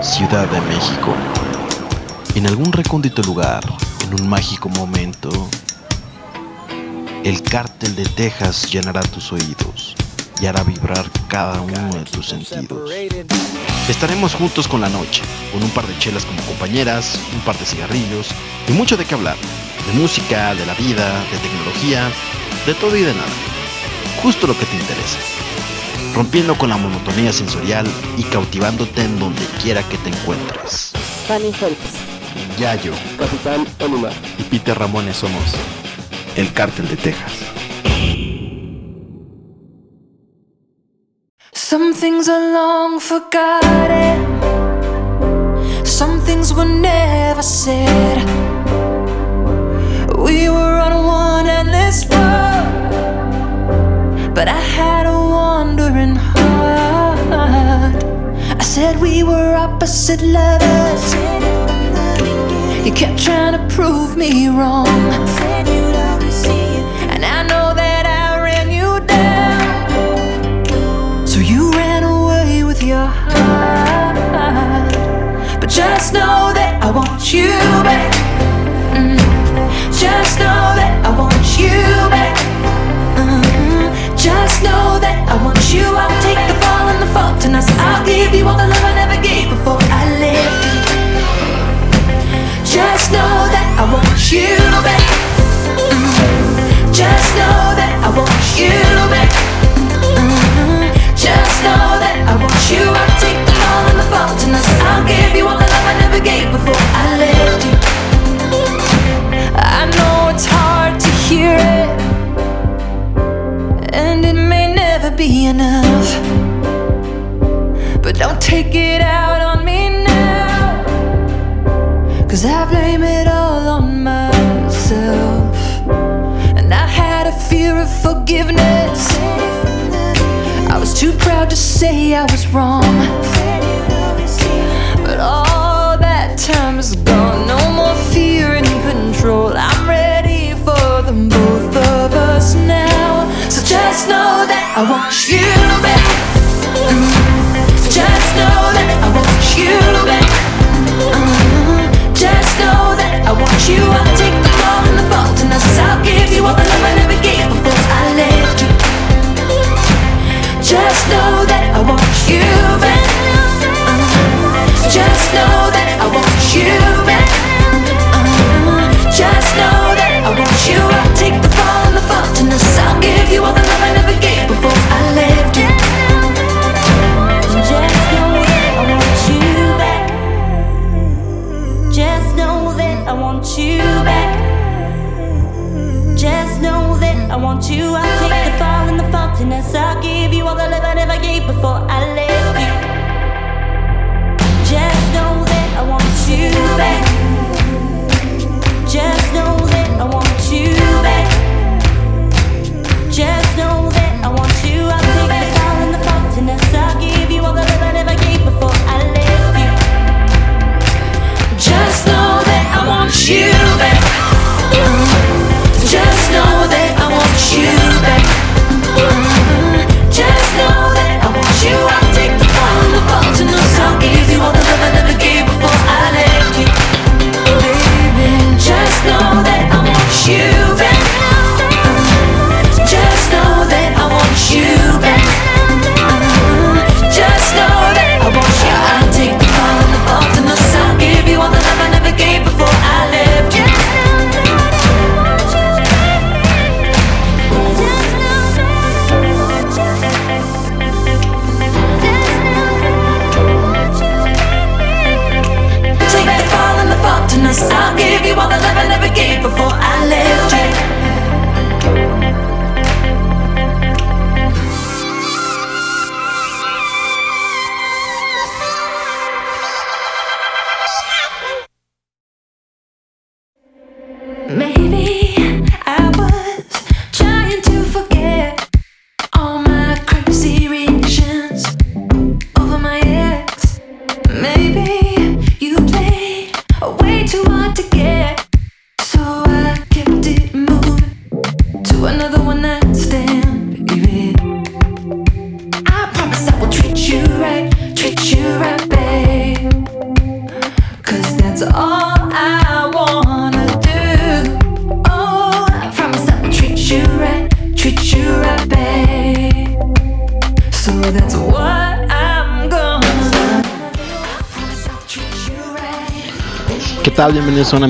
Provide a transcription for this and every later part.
Ciudad de México. En algún recóndito lugar, en un mágico momento, el cártel de Texas llenará tus oídos y hará vibrar cada uno de tus sentidos. Estaremos juntos con la noche, con un par de chelas como compañeras, un par de cigarrillos y mucho de qué hablar. De música, de la vida, de tecnología, de todo y de nada. Justo lo que te interesa. Rompiendo con la monotonía sensorial y cautivándote en donde quiera que te encuentres. Fanny Phelps, Yayo Capitán Onuma. y Peter Ramones somos el cártel de Texas. Some things are long forgotten. Some things were never said. We were on one endless road, but I had a wandering heart. I said we were opposite lovers. You kept trying to prove me wrong. And I know that I ran you down. So you ran away with your heart. But just know that I want you back. Mm. Just know that I want you back. Just know that I want you. I'll take the fall and the fault, and I said I'll give you all the love I never gave before I left. Just know that I want you back. Just know that I want you back. Just know that I want you. I'll take the fall and the fault, and I said I'll give you all the be enough. But don't take it out on me now, cause I blame it all on myself. And I had a fear of forgiveness. I was too proud to say I was wrong. I want you back. Mm. Just know that I want you back. Uh-huh. Just know that I want you. I'll take the fall and the fault, and I'll give you all the love I never gave before I left you. Just know that I want you back. Uh-huh. Just know that I want you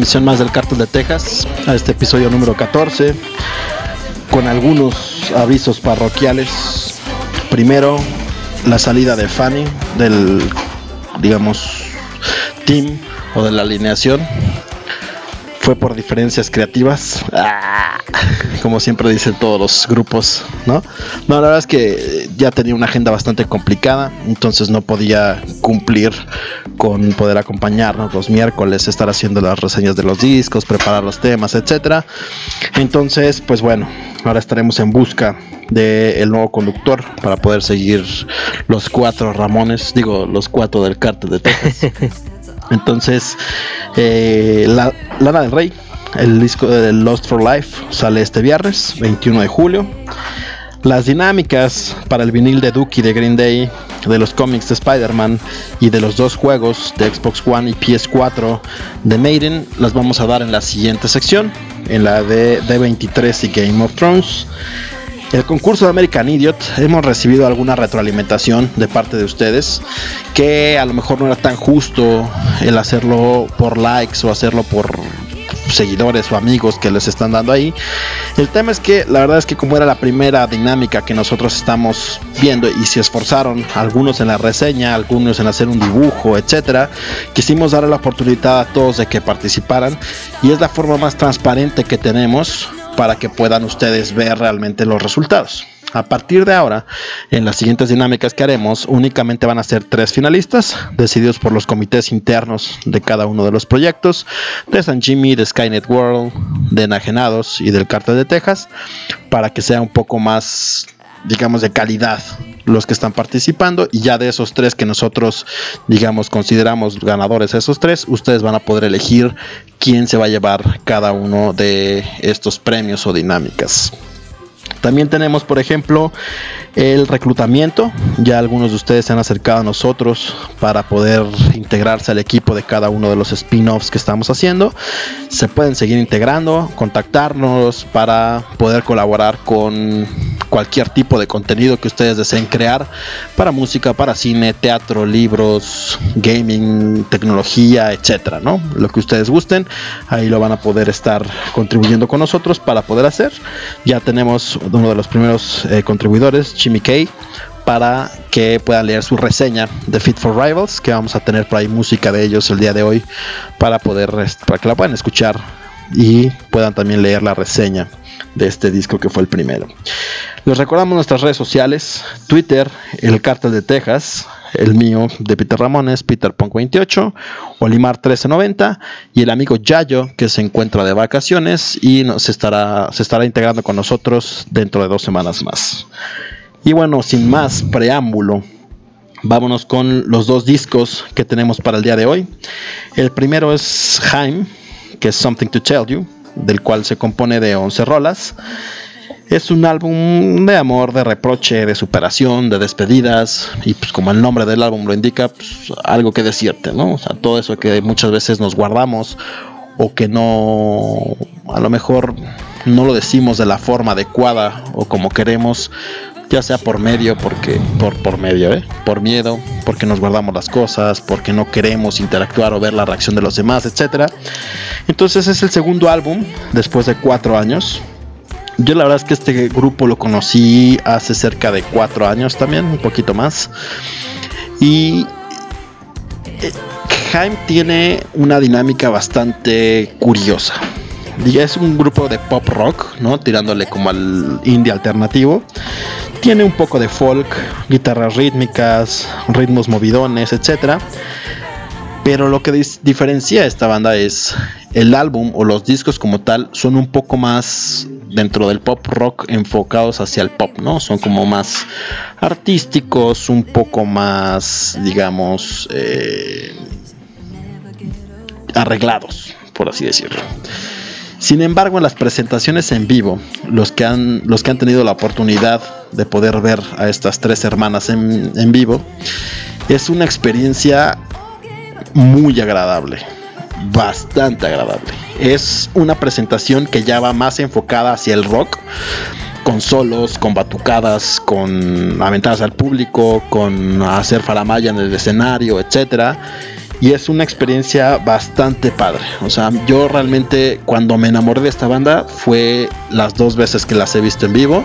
tal? Bienvenidos a una misión más del Cártel de Texas, a este episodio número 14, con algunos avisos parroquiales. Primero, la salida de Fanny del, digamos, team o de la alineación fue por diferencias creativas. Ah, como siempre dicen todos los grupos, ¿no? No, la verdad es que ya tenía una agenda bastante complicada, entonces no podía cumplir con poder acompañarnos los miércoles, estar haciendo las reseñas de los discos, preparar los temas, etcétera. Entonces, pues bueno, ahora estaremos en busca del nuevo conductor para poder seguir los cuatro Ramones, digo, los cuatro del cártel de Texas. Entonces, eh, la, Lana del Rey, el disco de Lost for Life, sale este viernes, 21 de julio. Las dinámicas para el vinil de Dookie de Green Day, de los cómics de Spider-Man y de los dos juegos de Xbox One y PS4 de Maiden las vamos a dar en la siguiente sección, en la de D23 y Game of Thrones. El concurso de American Idiot hemos recibido alguna retroalimentación de parte de ustedes que a lo mejor no era tan justo el hacerlo por likes o hacerlo por seguidores o amigos que les están dando ahí. El tema es que la verdad es que como era la primera dinámica que nosotros estamos viendo y se esforzaron algunos en la reseña, algunos en hacer un dibujo, etcétera, quisimos darle la oportunidad a todos de que participaran y es la forma más transparente que tenemos para que puedan ustedes ver realmente los resultados. A partir de ahora, en las siguientes dinámicas que haremos, únicamente van a ser tres finalistas, decididos por los comités internos de cada uno de los proyectos, de San Jimmy, de Skynet World, de Enajenados y del Cartel de Texas, para que sea un poco más, digamos, de calidad los que están participando y ya de esos tres que nosotros, digamos, consideramos ganadores, esos tres, ustedes van a poder elegir quién se va a llevar cada uno de estos premios o dinámicas. También tenemos, por ejemplo, el reclutamiento. Ya algunos de ustedes se han acercado a nosotros para poder integrarse al equipo de cada uno de los spin-offs que estamos haciendo. Se pueden seguir integrando, contactarnos para poder colaborar con cualquier tipo de contenido que ustedes deseen crear para música, para cine, teatro, libros, gaming, tecnología, etcétera, ¿no? Lo que ustedes gusten, ahí lo van a poder estar contribuyendo con nosotros para poder hacer. Ya tenemos uno de los primeros eh, contribuidores, Jimmy Kay, para que puedan leer su reseña de Fit for Rivals, que vamos a tener por ahí música de ellos el día de hoy para poder para que la puedan escuchar y puedan también leer la reseña de este disco que fue el primero. Les recordamos nuestras redes sociales, Twitter, el Cártel de Texas, el mío de Peter Ramones, Peter Punk 28, Olimar 1390 y el amigo Yayo que se encuentra de vacaciones y nos estará, se estará integrando con nosotros dentro de dos semanas más. Y bueno, sin más preámbulo, vámonos con los dos discos que tenemos para el día de hoy. El primero es Jaime, que es Something to Tell You, del cual se compone de 11 rolas. Es un álbum de amor, de reproche, de superación, de despedidas y pues como el nombre del álbum lo indica, pues, algo que decirte, ¿no? O sea, todo eso que muchas veces nos guardamos o que no, a lo mejor no lo decimos de la forma adecuada o como queremos, ya sea por medio, porque por por medio, ¿eh? por miedo, porque nos guardamos las cosas, porque no queremos interactuar o ver la reacción de los demás, etcétera. Entonces es el segundo álbum después de cuatro años. Yo la verdad es que este grupo lo conocí hace cerca de cuatro años también, un poquito más. Y eh, Jaime tiene una dinámica bastante curiosa. Es un grupo de pop rock, ¿no? Tirándole como al indie alternativo. Tiene un poco de folk, guitarras rítmicas, ritmos movidones, etcétera. Pero lo que diferencia a esta banda es el álbum o los discos como tal son un poco más dentro del pop rock enfocados hacia el pop, ¿no? Son como más artísticos, un poco más, digamos, eh, arreglados, por así decirlo. Sin embargo, en las presentaciones en vivo, los que han, los que han tenido la oportunidad de poder ver a estas tres hermanas en, en vivo, es una experiencia muy agradable. bastante agradable. Es una presentación que ya va más enfocada hacia el rock, con solos, con batucadas, con aventadas al público, con hacer faramaya en el escenario, etcétera y es una experiencia bastante padre. O sea, yo realmente cuando me enamoré de esta banda fue las dos veces que las he visto en vivo,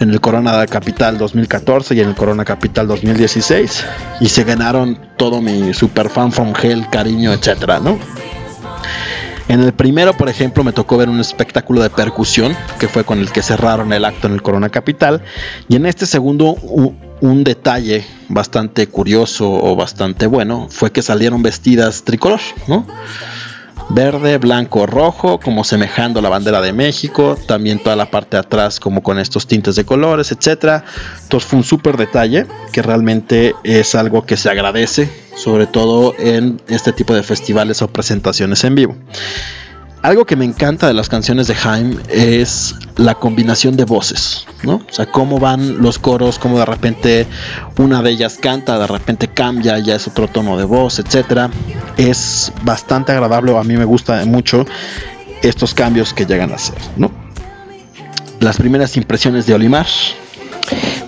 en el Corona Capital 2014 y en el Corona Capital 2016, y se ganaron todo mi super fan from hell, cariño, etcétera, ¿no? En el primero, por ejemplo, me tocó ver un espectáculo de percusión, que fue con el que cerraron el acto en el Corona Capital. Y en este segundo, un detalle bastante curioso o bastante bueno fue que salieron vestidas tricolor, ¿no? Verde, blanco, rojo, como semejando la bandera de México, también toda la parte de atrás como con estos tintes de colores, etcétera. Entonces fue un súper detalle que realmente es algo que se agradece, sobre todo en este tipo de festivales o presentaciones en vivo. Algo que me encanta de las canciones de Jaime es la combinación de voces, ¿no? O sea, cómo van los coros, cómo de repente una de ellas canta, de repente cambia, ya es otro tono de voz, etcétera. Es bastante agradable, a mí me gusta mucho estos cambios que llegan a hacer, ¿no? Las primeras impresiones de Olimar.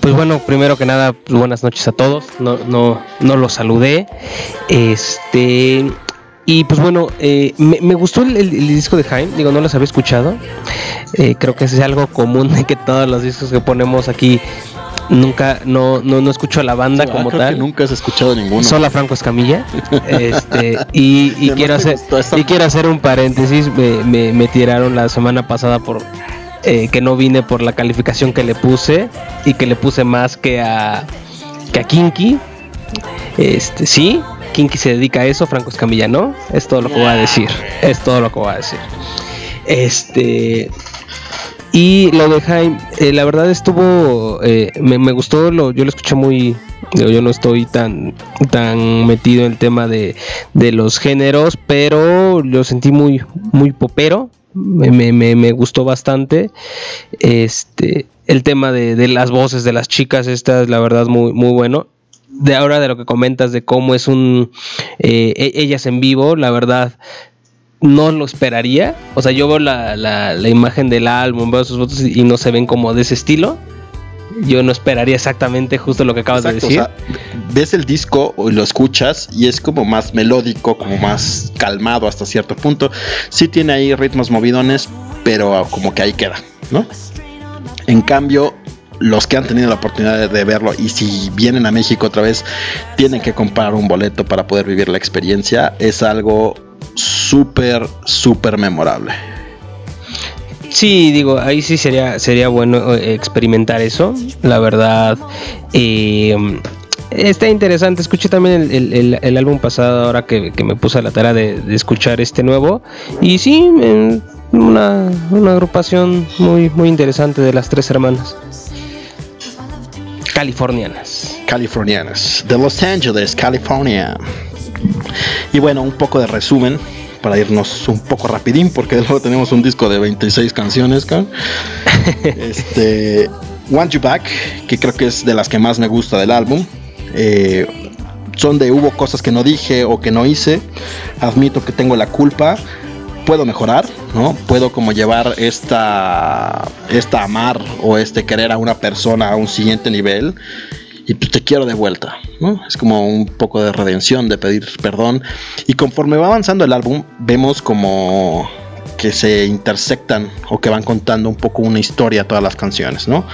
Pues bueno, primero que nada, pues buenas noches a todos. No, no, no los saludé. Este, y pues bueno, eh, me, gustó el, disco de Jaime, digo, no los había escuchado. Eh, creo que es algo común de que todos los discos que ponemos aquí nunca, no, no, no escucho a la banda como tal. nunca has escuchado ninguno. Solo a Franco Escamilla. este, y, quiero hacer, y quiero hacer un paréntesis. Me, me, tiraron la semana pasada por eh, que no vine por la calificación que le puse y que le puse más que a, que a Kinky. Este, sí, Kinky se dedica a eso, Franco Escamilla no. Es todo lo que voy a decir. Es todo lo que voy a decir. Este. Y lo de Jaime, eh, la verdad estuvo, eh, me, gustó, lo, yo lo escuché muy, yo no estoy tan, tan metido en el tema de, de los géneros, pero lo sentí muy, muy popero, me, me, me, gustó bastante. Este, el tema de, de, las voces de las chicas, esta es la verdad muy, muy bueno de ahora de lo que comentas de cómo es un eh, e-, ellas en vivo, la verdad no lo esperaría. O sea, yo veo la, la, imagen del álbum, veo sus fotos y no se ven como de ese estilo. Yo no esperaría exactamente justo lo que acabas de decir. ves el disco y lo escuchas y es como más melódico, como más calmado hasta cierto punto. Sí tiene ahí ritmos movidones, pero como que ahí queda, ¿no? En cambio, los que han tenido la oportunidad de, verlo y si vienen a México otra vez tienen que comprar un boleto para poder vivir la experiencia, es algo súper, súper memorable. Sí, digo, ahí sí sería, sería bueno eh, experimentar eso, la verdad. Eh, está interesante, escuché también el, álbum pasado ahora que, me puse a la tarea de, escuchar este nuevo. Y sí, una, una agrupación muy, muy interesante de las tres hermanas californianas. Californianas, de Los Angeles, California. Y bueno, un poco de resumen para irnos un poco rapidín, porque luego tenemos un disco de 26 canciones. este, Want You Back, que creo que es de las que más me gusta del álbum. Eh, son de hubo cosas que no dije o que no hice. Admito que tengo la culpa puedo mejorar, ¿no? Puedo como llevar esta, esta amar o este querer a una persona a un siguiente nivel y pues te quiero de vuelta, ¿no? Es como un poco de redención, de pedir perdón. Y conforme va avanzando el álbum, vemos como que se intersectan o que van contando un poco una historia todas las canciones, ¿no?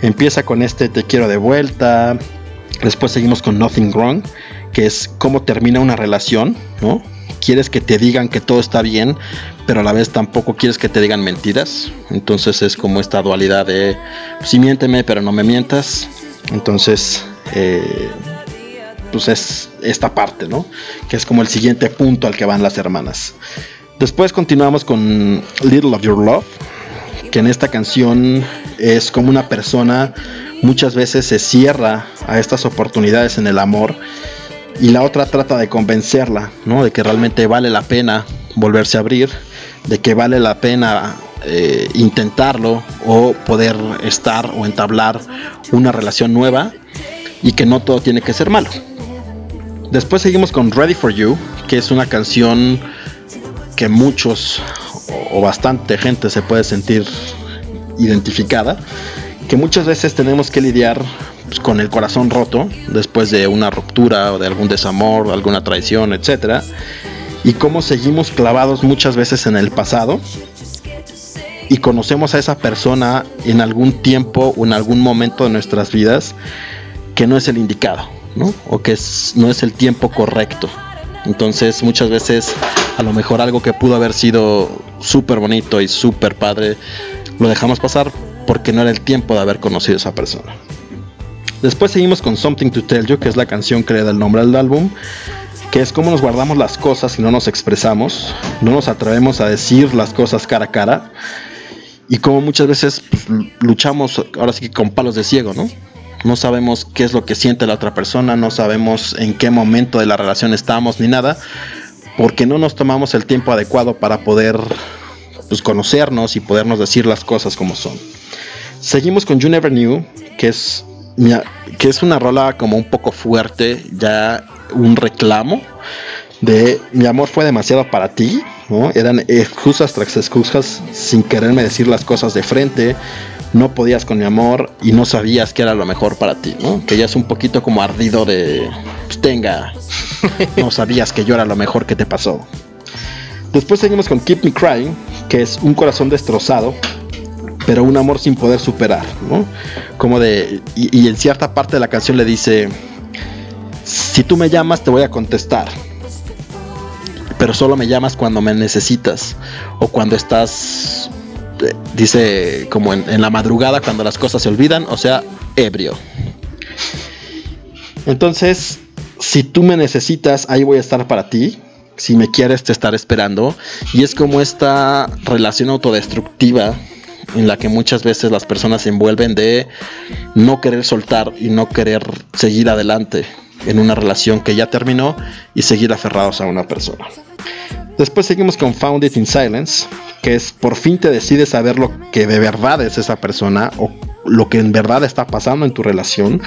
Empieza con este te quiero de vuelta, después seguimos con Nothing Wrong, que es cómo termina una relación, ¿no? Quieres que te digan que todo está bien, pero a la vez tampoco quieres que te digan mentiras. Entonces es como esta dualidad de, sí miénteme, pero no me mientas. Entonces, eh, pues es esta parte, ¿no? Que es como el siguiente punto al que van las hermanas. Después continuamos con Little of Your Love, que en esta canción es como una persona muchas veces se cierra a estas oportunidades en el amor y la otra trata de convencerla, ¿no? De que realmente vale la pena volverse a abrir, de que vale la pena eh, intentarlo o poder estar o entablar una relación nueva y que no todo tiene que ser malo. Después seguimos con Ready for You, que es una canción que muchos o bastante gente se puede sentir identificada, que muchas veces tenemos que lidiar con el corazón roto después de una ruptura o de algún desamor, alguna traición, etcétera, y cómo seguimos clavados muchas veces en el pasado y conocemos a esa persona en algún tiempo o en algún momento de nuestras vidas que no es el indicado, ¿no? O que no es el tiempo correcto. Entonces muchas veces a lo mejor algo que pudo haber sido súper bonito y súper padre, lo dejamos pasar porque no era el tiempo de haber conocido a esa persona. Después seguimos con Something to Tell You, que es la canción que le da el nombre al álbum, que es cómo nos guardamos las cosas y no nos expresamos, no nos atrevemos a decir las cosas cara a cara y cómo muchas veces pues, luchamos ahora sí que con palos de ciego, ¿no? no sabemos qué es lo que siente la otra persona, no sabemos en qué momento de la relación estamos ni nada, porque no nos tomamos el tiempo adecuado para poder pues, conocernos y podernos decir las cosas como son. Seguimos con You Never Knew, que es, que es una rola como un poco fuerte, ya un reclamo de mi amor fue demasiado para ti, ¿no? Eran excusas tras excusas sin quererme decir las cosas de frente, no podías con mi amor y no sabías que era lo mejor para ti, ¿no? Que ya es un poquito como ardido de, pues tenga, no sabías que yo era lo mejor que te pasó. Después seguimos con Keep Me Crying, que es un corazón destrozado, pero un amor sin poder superar, ¿no? Como de, y, en cierta parte de la canción le dice, si tú me llamas te voy a contestar, pero solo me llamas cuando me necesitas o cuando estás dice como en, la madrugada cuando las cosas se olvidan, o sea, ebrio. Entonces, si tú me necesitas, ahí voy a estar para ti. Si me quieres, te estaré esperando. Y es como esta relación autodestructiva en la que muchas veces las personas se envuelven de no querer soltar y no querer seguir adelante en una relación que ya terminó y seguir aferrados a una persona. Después seguimos con Found It in Silence, que es por fin te decides saber lo que de verdad es esa persona o lo que en verdad está pasando en tu relación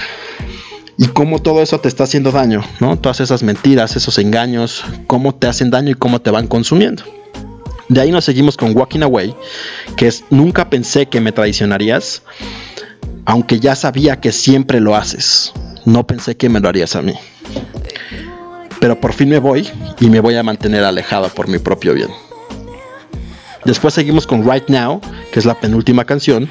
y cómo todo eso te está haciendo daño, ¿no? Todas esas mentiras, esos engaños, cómo te hacen daño y cómo te van consumiendo. De ahí nos seguimos con Walking Away, que es nunca pensé que me traicionarías, aunque ya sabía que siempre lo haces. No pensé que me lo harías a mí. Pero por fin me voy y me voy a mantener alejado por mi propio bien. Después seguimos con Right Now, que es la penúltima canción,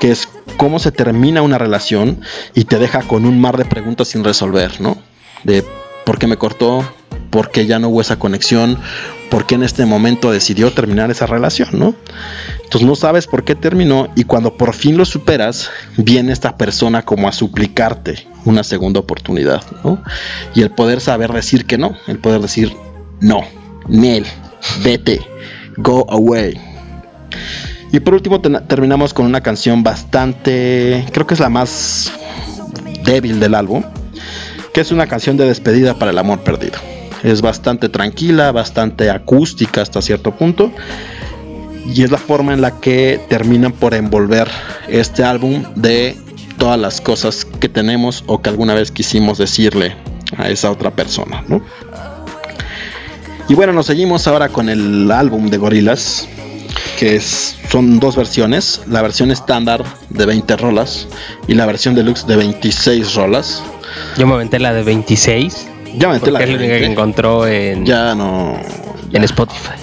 que es cómo se termina una relación y te deja con un mar de preguntas sin resolver, ¿no? De por qué me cortó, por qué ya no hubo esa conexión, por qué en este momento decidió terminar esa relación, ¿no? Entonces no sabes por qué terminó y cuando por fin lo superas, viene esta persona como a suplicarte una segunda oportunidad, ¿no? Y el poder saber decir que no, el poder decir no, Nel, vete, Go Away. Y por último terminamos con una canción bastante, creo que es la más débil del álbum, que es una canción de despedida para el amor perdido. Es bastante tranquila, bastante acústica hasta cierto punto. Y es la forma en la que terminan por envolver este álbum de todas las cosas que tenemos o que alguna vez quisimos decirle a esa otra persona, ¿no? Y bueno, nos seguimos ahora con el álbum de Gorilas, que son dos versiones, la versión estándar de 20 rolas y la versión deluxe de 26 rolas. Yo me aventé la de 26. Ya me la Es la que encontró en, ya no, en Spotify.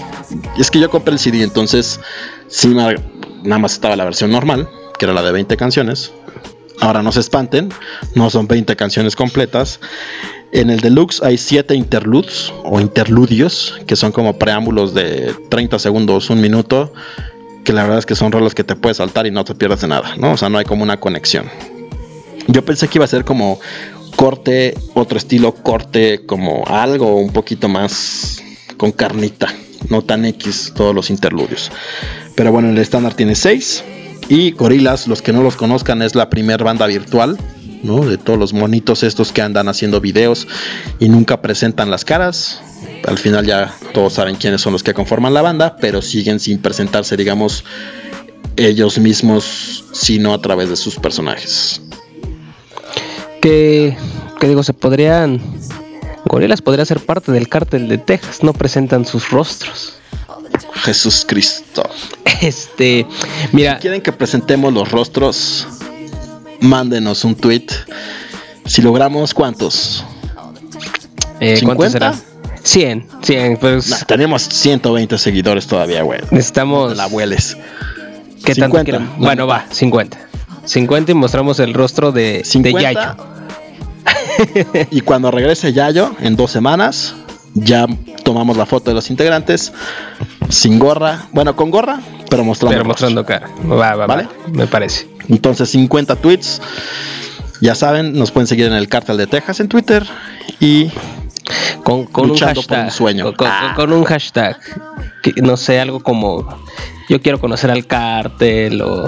Es que yo compré el CD, entonces sí, nada más estaba la versión normal, que era la de 20 canciones. Ahora no se espanten, no son 20 canciones completas. En el deluxe hay 7 interludes o interludios, que son como preámbulos de 30 segundos, un minuto, que la verdad es que son rolas que te puedes saltar y no te pierdes de nada, ¿no? O sea, no hay como una conexión. Yo pensé que iba a ser como corte, otro estilo corte, como algo un poquito más con carnita, no tan X todos los interludios. Pero bueno, el estándar tiene 6 y Gorilas, los que no los conozcan, es la primera banda virtual de todos los monitos estos que andan haciendo videos y nunca presentan las caras. Al final ya todos saben quiénes son los que conforman la banda, pero siguen sin presentarse, digamos, ellos mismos, sino a través de sus personajes. Que, que digo, se podrían... Gorilas podría ser parte del cártel de Texas, no presentan sus rostros. Jesús Cristo. Este, mira. Si quieren que presentemos los rostros, mándenos un tweet. Si logramos, ¿cuántos? Eh, ¿Cuántos será? 100, 100, pues. tenemos 120 seguidores todavía, güey. Necesitamos. La abueles. ¿Qué tanto Bueno, va, 50. 50 y mostramos el rostro de, 50, de Yayo. y cuando regrese Yayo, en dos semanas, ya tomamos la foto de los integrantes sin gorra, bueno, con gorra, pero mostrando, pero mostrando cara. Va, va, ¿Vale? me parece. Entonces, 50 tweets. Ya saben, nos pueden seguir en el Cártel de Texas en Twitter y con, con un hashtag. sueño. Con, un hashtag. no sé, algo como yo quiero conocer al cártel o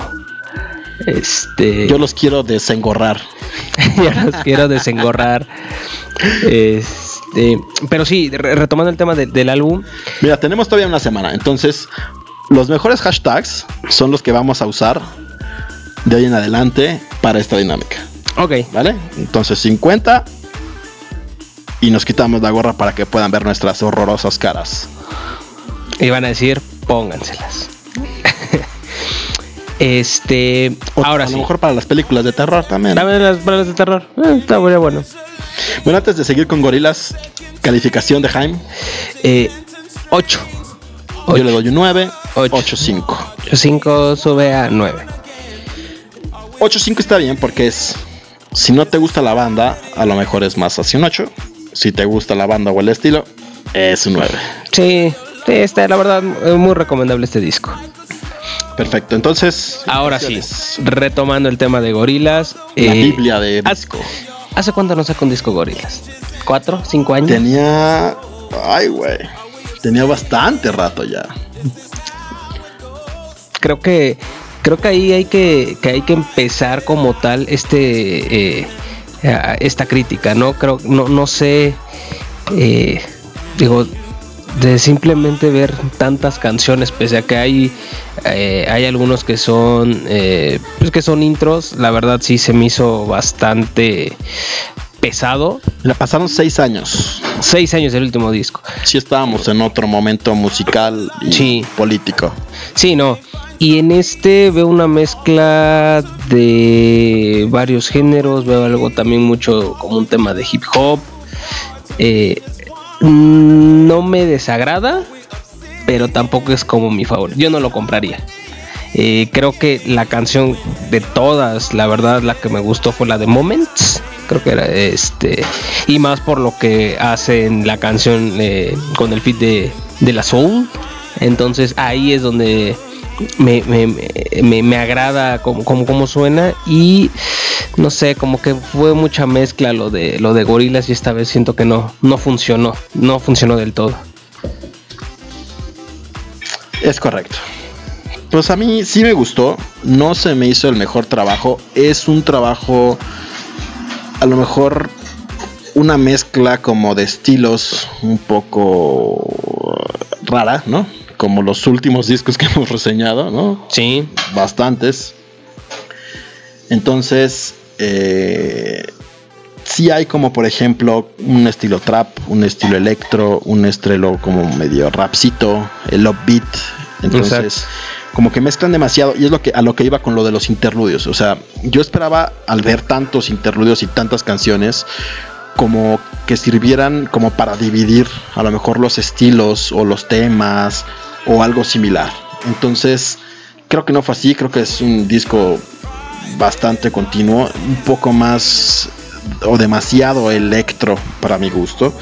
este. Yo los quiero desengorrar. yo los quiero desengorrar. Este, pero sí, retomando el tema del álbum. Mira, tenemos todavía una semana. Entonces, los mejores hashtags son los que vamos a usar de hoy en adelante para esta dinámica. Ok. ¿Vale? Entonces, 50 y nos quitamos la gorra para que puedan ver nuestras horrorosas caras. Y van a decir, pónganselas. Este, ahora a sí. lo mejor para las películas de terror también. También las películas de terror. Eh, está muy bueno. Bueno, antes de seguir con gorilas, calificación de Jaime. Eh, 8. Yo le doy un 9. 8.5. 8.5 sube a 9. 8.5 está bien porque es. Si no te gusta la banda, a lo mejor es más hacia un 8. Si te gusta la banda o el estilo, es un 9. Sí, está, la verdad, muy recomendable este disco. Perfecto, entonces. Ahora sí, retomando el tema de gorilas. La eh, Biblia de disco. ¿Hace cuánto no saca un disco gorilas? ¿Cuatro? ¿Cinco años? Tenía. Ay, güey. Tenía bastante rato ya. Creo que. Creo que ahí hay que, que hay que empezar como tal este. Eh, esta crítica, ¿no? Creo, no, no sé, eh, digo, de simplemente ver tantas canciones, pese a que hay, eh, hay algunos que son, eh, pues que son intros, la verdad sí se me hizo bastante pesado. Le pasaron seis años. Seis años del último disco. Sí estábamos en otro momento musical y político. Sí, no. Y en este veo una mezcla de varios géneros, veo algo también mucho como un tema de hip hop. Eh, no me desagrada, pero tampoco es como mi favorito. Yo no lo compraría. Eh, creo que la canción de todas, la verdad, la que me gustó fue la de Moments. Creo que era este. Y más por lo que hace en la canción eh, con el feed de, de la Soul. Entonces ahí es donde me, me, me, agrada como, como, suena y no sé, como que fue mucha mezcla lo de lo de gorilas y esta vez siento que no, no funcionó, no funcionó del todo. Es correcto. Pues a mí sí me gustó, no se me hizo el mejor trabajo, es un trabajo a lo mejor una mezcla como de estilos un poco rara, ¿no? Como los últimos discos que hemos reseñado, ¿no? Sí. Bastantes. Entonces, eh, sí hay como por ejemplo un estilo trap, un estilo electro, un estilo como medio rapcito, el upbeat. Entonces, como que mezclan demasiado y es lo que a lo que iba con lo de los interludios. O sea, yo esperaba al ver tantos interludios y tantas canciones como que sirvieran como para dividir a lo mejor los estilos o los temas o algo similar. Entonces, creo que no fue así, creo que es un disco bastante continuo, un poco más o demasiado electro para mi gusto.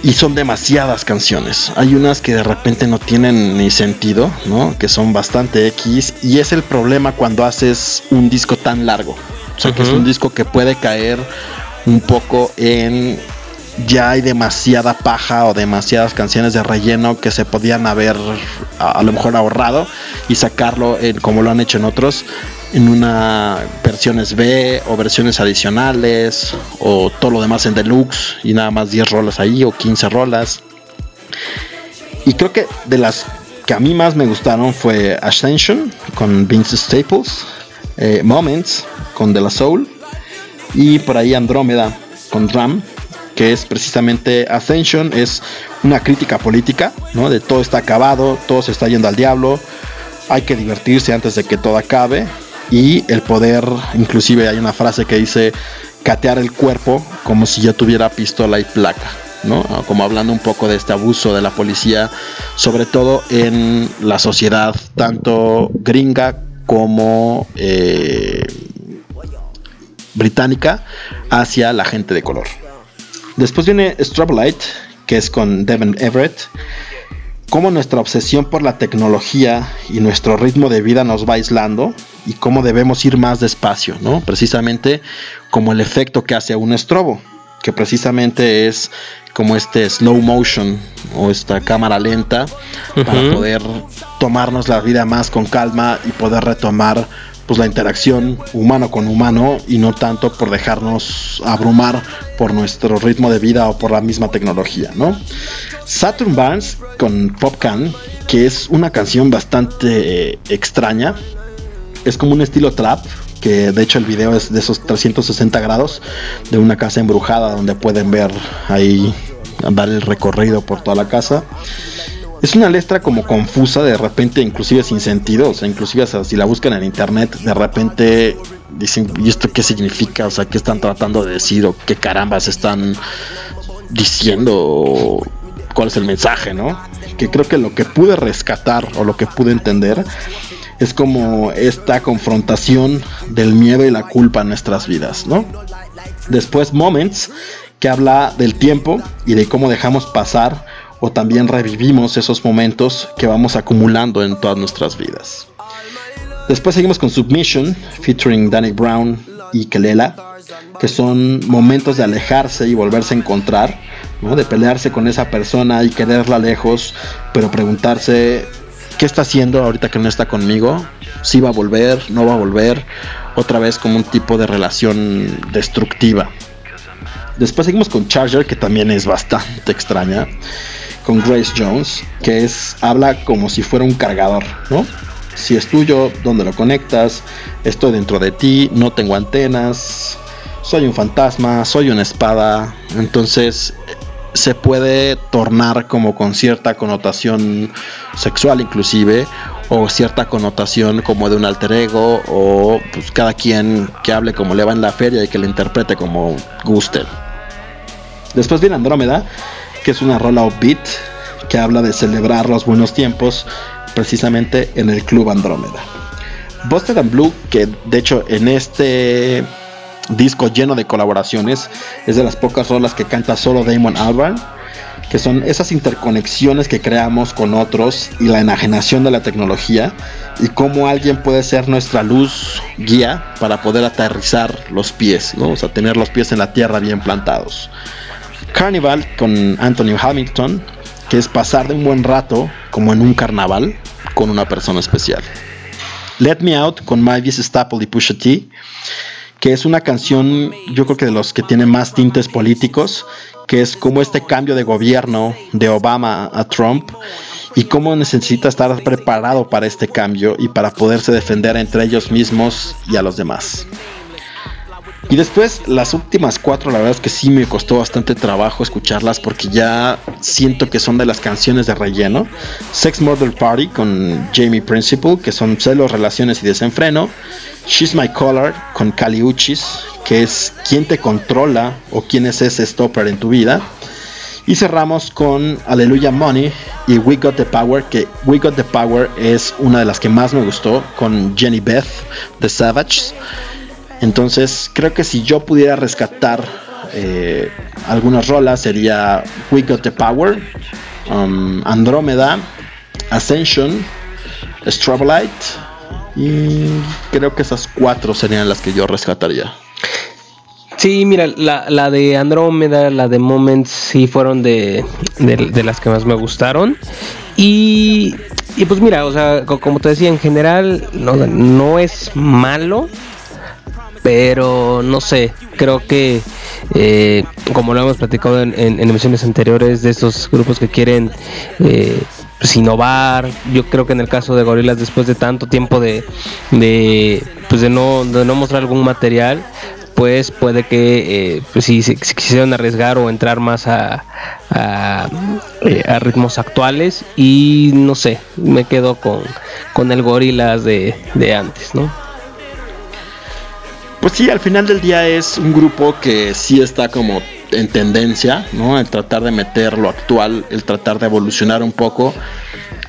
Y son demasiadas canciones. Hay unas que de repente no tienen ni sentido, ¿no? Que son bastante X. Y es el problema cuando haces un disco tan largo. O sea, que es un disco que puede caer un poco en ya hay demasiada paja o demasiadas canciones de relleno que se podían haber a, lo mejor ahorrado y sacarlo como lo han hecho en otros en una versiones B o versiones adicionales o todo lo demás en deluxe y nada más 10 rolas ahí o 15 rolas. Y creo que de las que a mí más me gustaron fue Ascension con Vince Staples, eh, Moments con De La Soul y por ahí Andrómeda con Drum que es precisamente Ascension, es una crítica política, ¿no? De todo está acabado, todo se está yendo al diablo, hay que divertirse antes de que todo acabe y el poder, inclusive hay una frase que dice catear el cuerpo como si ya tuviera pistola y placa. ¿no? Como hablando un poco de este abuso de la policía, sobre todo en la sociedad tanto gringa como eh, británica hacia la gente de color. Después viene Light, que es con Devin Everett. Cómo nuestra obsesión por la tecnología y nuestro ritmo de vida nos va aislando y cómo debemos ir más despacio, ¿no? Precisamente como el efecto que hace un estrobo, que precisamente es como este slow motion o esta cámara lenta para poder tomarnos la vida más con calma y poder retomar pues la interacción humano con humano y no tanto por dejarnos abrumar por nuestro ritmo de vida o por la misma tecnología, ¿no? Saturn Barnes con Popcan, que es una canción bastante eh, extraña, es como un estilo trap, que de hecho el video es de esos 360 grados de una casa embrujada donde pueden ver ahí dar el recorrido por toda la casa. Es una letra como confusa, de repente inclusive sin sentido, o sea, inclusive si la buscan en internet, de repente dicen, ¿y esto qué significa? O sea, ¿qué están tratando de decir? ¿O qué carambas están diciendo? ¿Cuál es el mensaje, no? Que creo que lo que pude rescatar o lo que pude entender es como esta confrontación del miedo y la culpa en nuestras vidas, ¿no? Después Moments, que habla del tiempo y de cómo dejamos pasar o también revivimos esos momentos que vamos acumulando en todas nuestras vidas. Después seguimos con Submission, featuring Danny Brown y Kelela, que son momentos de alejarse y volverse a encontrar, ¿no? de pelearse con esa persona y quererla lejos, pero preguntarse qué está haciendo ahorita que no está conmigo, si va a volver, no va a volver, otra vez como un tipo de relación destructiva. Después seguimos con Charger, que también es bastante extraña con Grace Jones, que es habla como si fuera un cargador, ¿no? Si es tuyo, ¿dónde lo conectas? Estoy dentro de ti, no tengo antenas, soy un fantasma, soy una espada. Entonces se puede tornar como con cierta connotación sexual inclusive o cierta connotación como de un alter ego o pues cada quien que hable como le va en la feria y que le interprete como guste. Después viene Andrómeda, que es una rola beat que habla de celebrar los buenos tiempos precisamente en el Club Andrómeda. Busted and Blue, que de hecho en este disco lleno de colaboraciones es de las pocas rolas que canta solo Damon Albarn, que son esas interconexiones que creamos con otros y la enajenación de la tecnología y cómo alguien puede ser nuestra luz guía para poder aterrizar los pies, ¿no? o sea, tener los pies en la tierra bien plantados. Carnival con Anthony Hamilton, que es pasar de un buen rato como en un carnaval con una persona especial. Let Me Out con Mavis Staple y Pusha T, que es una canción, yo creo que de los que tiene más tintes políticos, que es como este cambio de gobierno de Obama a Trump y cómo necesita estar preparado para este cambio y para poderse defender entre ellos mismos y a los demás. Y después las últimas cuatro, la verdad es que sí me costó bastante trabajo escucharlas porque ya siento que son de las canciones de relleno. Sex Murder Party con Jamie Principle, que son celos, relaciones y desenfreno. She's My Color con Kali Uchis, que es quién te controla o quién es ese stopper en tu vida. Y cerramos con Aleluya Money y We Got the Power, que We Got the Power es una de las que más me gustó con Jenny Beth de Savage. Entonces creo que si yo pudiera rescatar eh, algunas rolas sería We Got the Power, um, Andrómeda, Ascension, Light y creo que esas cuatro serían las que yo rescataría. Sí, mira, la, de Andrómeda, la de Moments, sí fueron de, las que más me gustaron. Y, y, pues mira, o sea, como te decía, en general no, no es malo pero no sé, creo que eh, como lo hemos platicado en, emisiones anteriores de estos grupos que quieren eh, pues, innovar, yo creo que en el caso de Gorilas después de tanto tiempo de, de pues de no, de no mostrar algún material, después puede que eh, pues si quisieran arriesgar o entrar más a, a, ritmos actuales y no sé, me quedo con, con el gorilas de, de antes, ¿no? Pues sí, al final del día es un grupo que sí está como en tendencia, ¿no? El tratar de meter lo actual, el tratar de evolucionar un poco,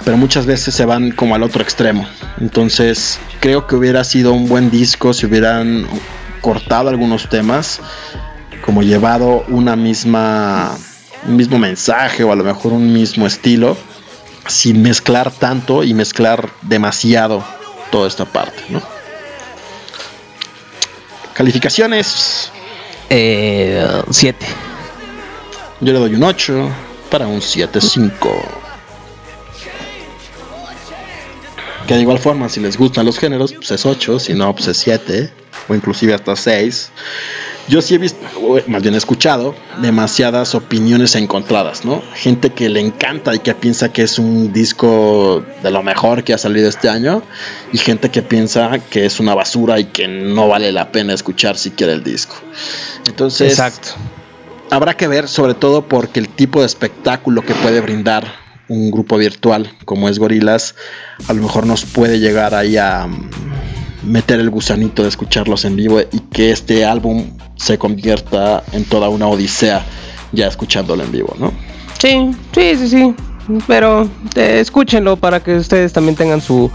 pero muchas veces se van como al otro extremo. Entonces, creo que hubiera sido un buen disco si hubieran cortado algunos temas, como llevado una misma un mismo mensaje o a lo mejor un mismo estilo, sin mezclar tanto y mezclar demasiado toda esta parte, ¿no? Calificaciones. 7. Eh, Yo le doy un 8 para un 7-5. Que de igual forma, si les gustan los géneros, pues es 8, si no, pues es 7, o inclusive hasta 6 yo sí he visto, más bien he escuchado, demasiadas opiniones encontradas, ¿no? Gente que le encanta y que piensa que es un disco de lo mejor que ha salido este año, y gente que piensa que es una basura y que no vale la pena escuchar siquiera el disco. Entonces, Exacto. habrá que ver, sobre todo porque el tipo de espectáculo que puede brindar un grupo virtual como es Gorilas, a lo mejor nos puede llegar ahí a meter el gusanito de escucharlos en vivo y que este álbum se convierta en toda una odisea ya escuchándolo en vivo, ¿no? Sí, sí, sí, sí. Pero eh, escúchenlo para que ustedes también tengan su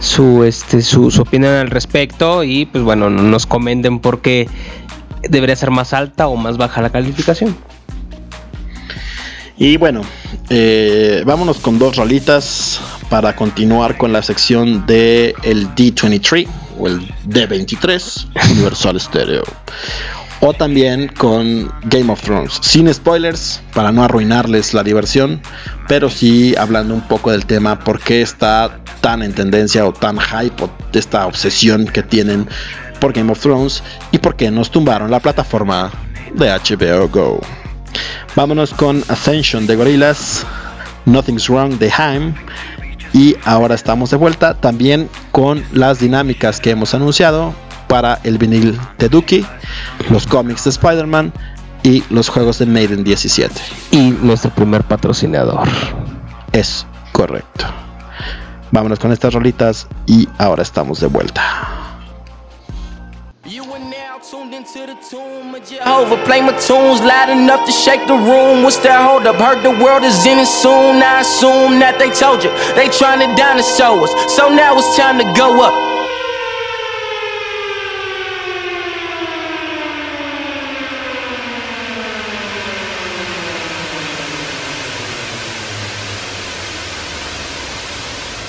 su este su, opinión al respecto y pues bueno nos comenten por qué debería ser más alta o más baja la calificación. Y bueno, eh, vámonos con dos rolitas para continuar con la sección de el D23 o el D23 Universal Stereo o también con Game of Thrones. Sin spoilers, para no arruinarles la diversión, pero sí hablando un poco del tema, por qué está tan en tendencia o tan hype, o esta obsesión que tienen por Game of Thrones y por qué nos tumbaron la plataforma de HBO Go. Vámonos con Ascension de Gorillaz, Nothing's Wrong de Haim. Y ahora estamos de vuelta también con las dinámicas que hemos anunciado para el vinil de Duki, los cómics de Spider-Man y los juegos de Maiden 17. Y nuestro primer patrocinador. Es correcto. Vámonos con estas rolitas y ahora estamos de vuelta. the tomb of Jehovah. Play my tunes loud enough to shake the room. What's that hold up? Heard the world is in it soon. I assume that they told you they trying to dinosaur us. So now it's time to go up.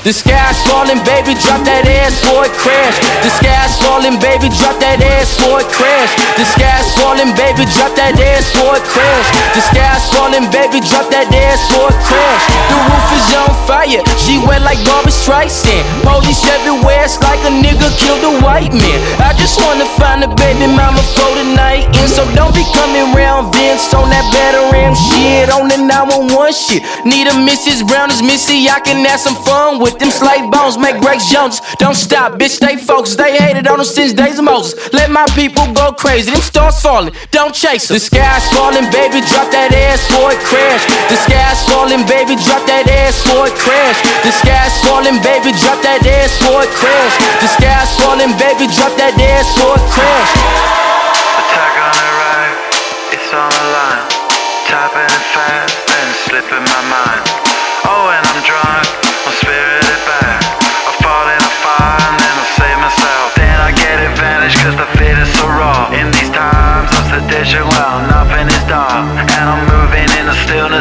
The sky's falling, baby, drop that ass for it crash. The sky's falling, baby, drop that ass for it crash. The sky's falling, baby, drop that ass for it crash. The sky's falling, baby, drop that ass for it crash. The roof is on fire, she wet like Barbara Streisand. Police everywhere, it's like a nigga killed a white man. I just wanna find a baby mama for tonight, and so don't be coming round Vince on that better ram shit on the 911 shit. Need a Mrs. Brown as Missy, I can have some fun with. Them slave bones make Grace Jones. Don't stop, bitch, stay focused. They hated on them since days of Moses. Let my people go crazy. Them stars falling, don't chase them. The sky's falling, baby, drop that ass for it crash. The sky's falling, baby, drop that ass for it crash. The sky's falling, baby, drop that ass for it crash. The sky's falling, baby, drop that ass for it crash. Attack on the right, it's on the line. Typing fast and slipping my mind.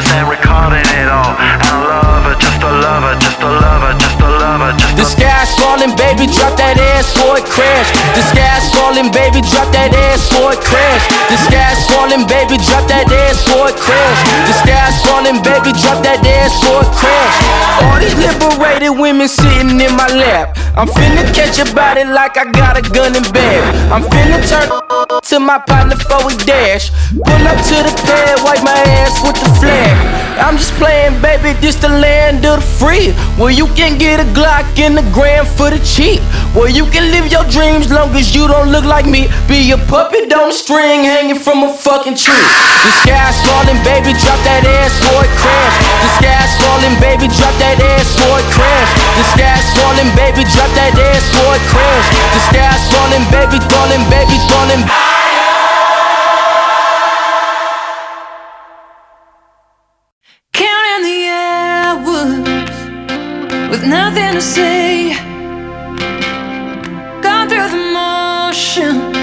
Stillness and recording it all. I love her, just a lover, just a lover, just a lover, just The sky's falling, baby, drop that ass for it crash The sky's falling, baby, drop that ass for it crash The sky's falling, baby, drop that ass for it crash The sky's falling, baby, drop that ass for it crash All these liberated women sitting in my lap I'm finna catch your body like I got a gun in bed I'm finna turn to my partner before we dash. Pull up to the pad, wipe my ass with the flag. I'm just playing, baby, this the land of the free. Where you can get a Glock in the gram for the cheap. Where you can live your dreams long as you don't look like me. Be a puppet on a string hanging from a fucking tree. The sky's falling, baby, drop that ass for it crash. The sky's falling, baby, drop that ass for it crash. The sky's falling, baby, drop that ass for it crash. The sky's falling, baby, falling, baby, falling. Counting the hours with nothing to say. Motions,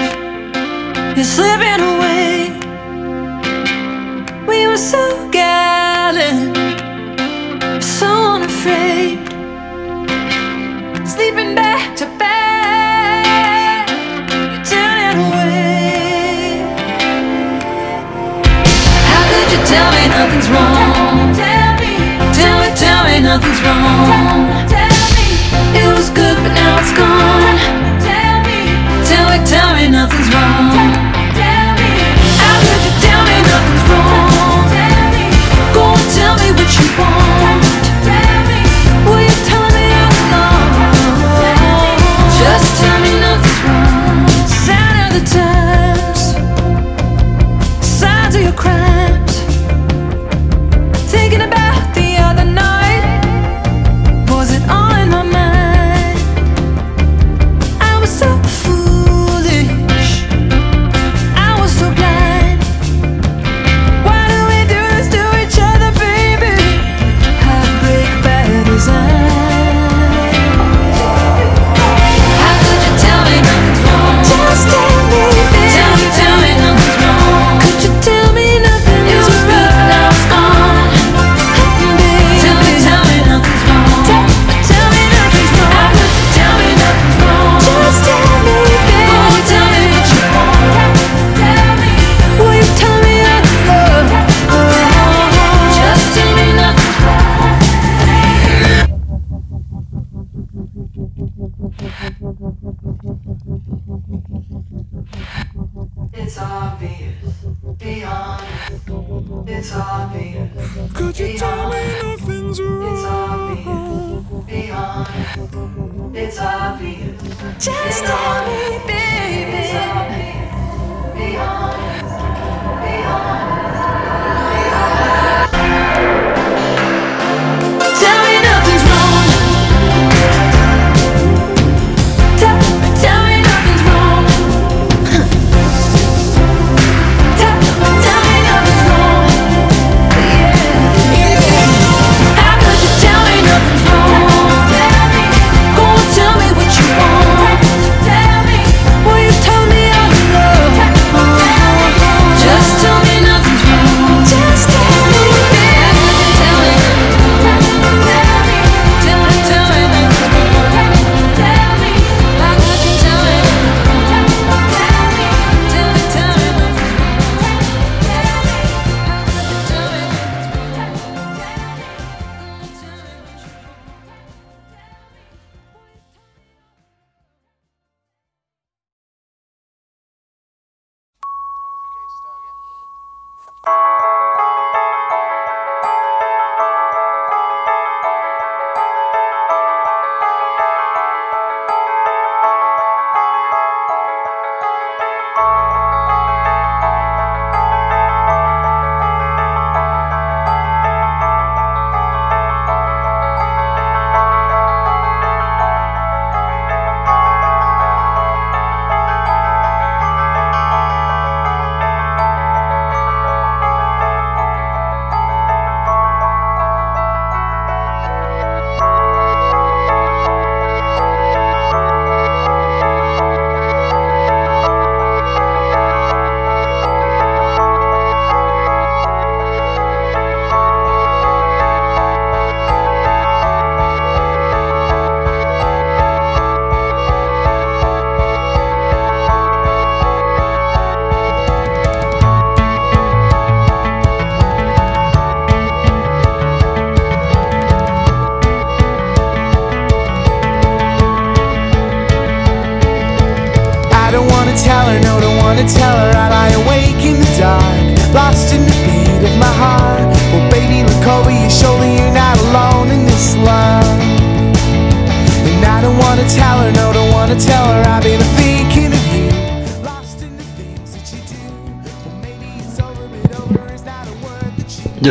you're slipping away. We were so gallant, so unafraid, sleeping back to back. You're turning away. How could you tell me nothing's wrong? Tell me, tell me, tell me nothing's wrong. It was good, but now it's gone. Tell me, tell me, tell It's obvious. Could you tell me nothing's wrong? It's obvious. Be honest. It's obvious. Just tell me, baby. It's obvious. Be honest. Be honest.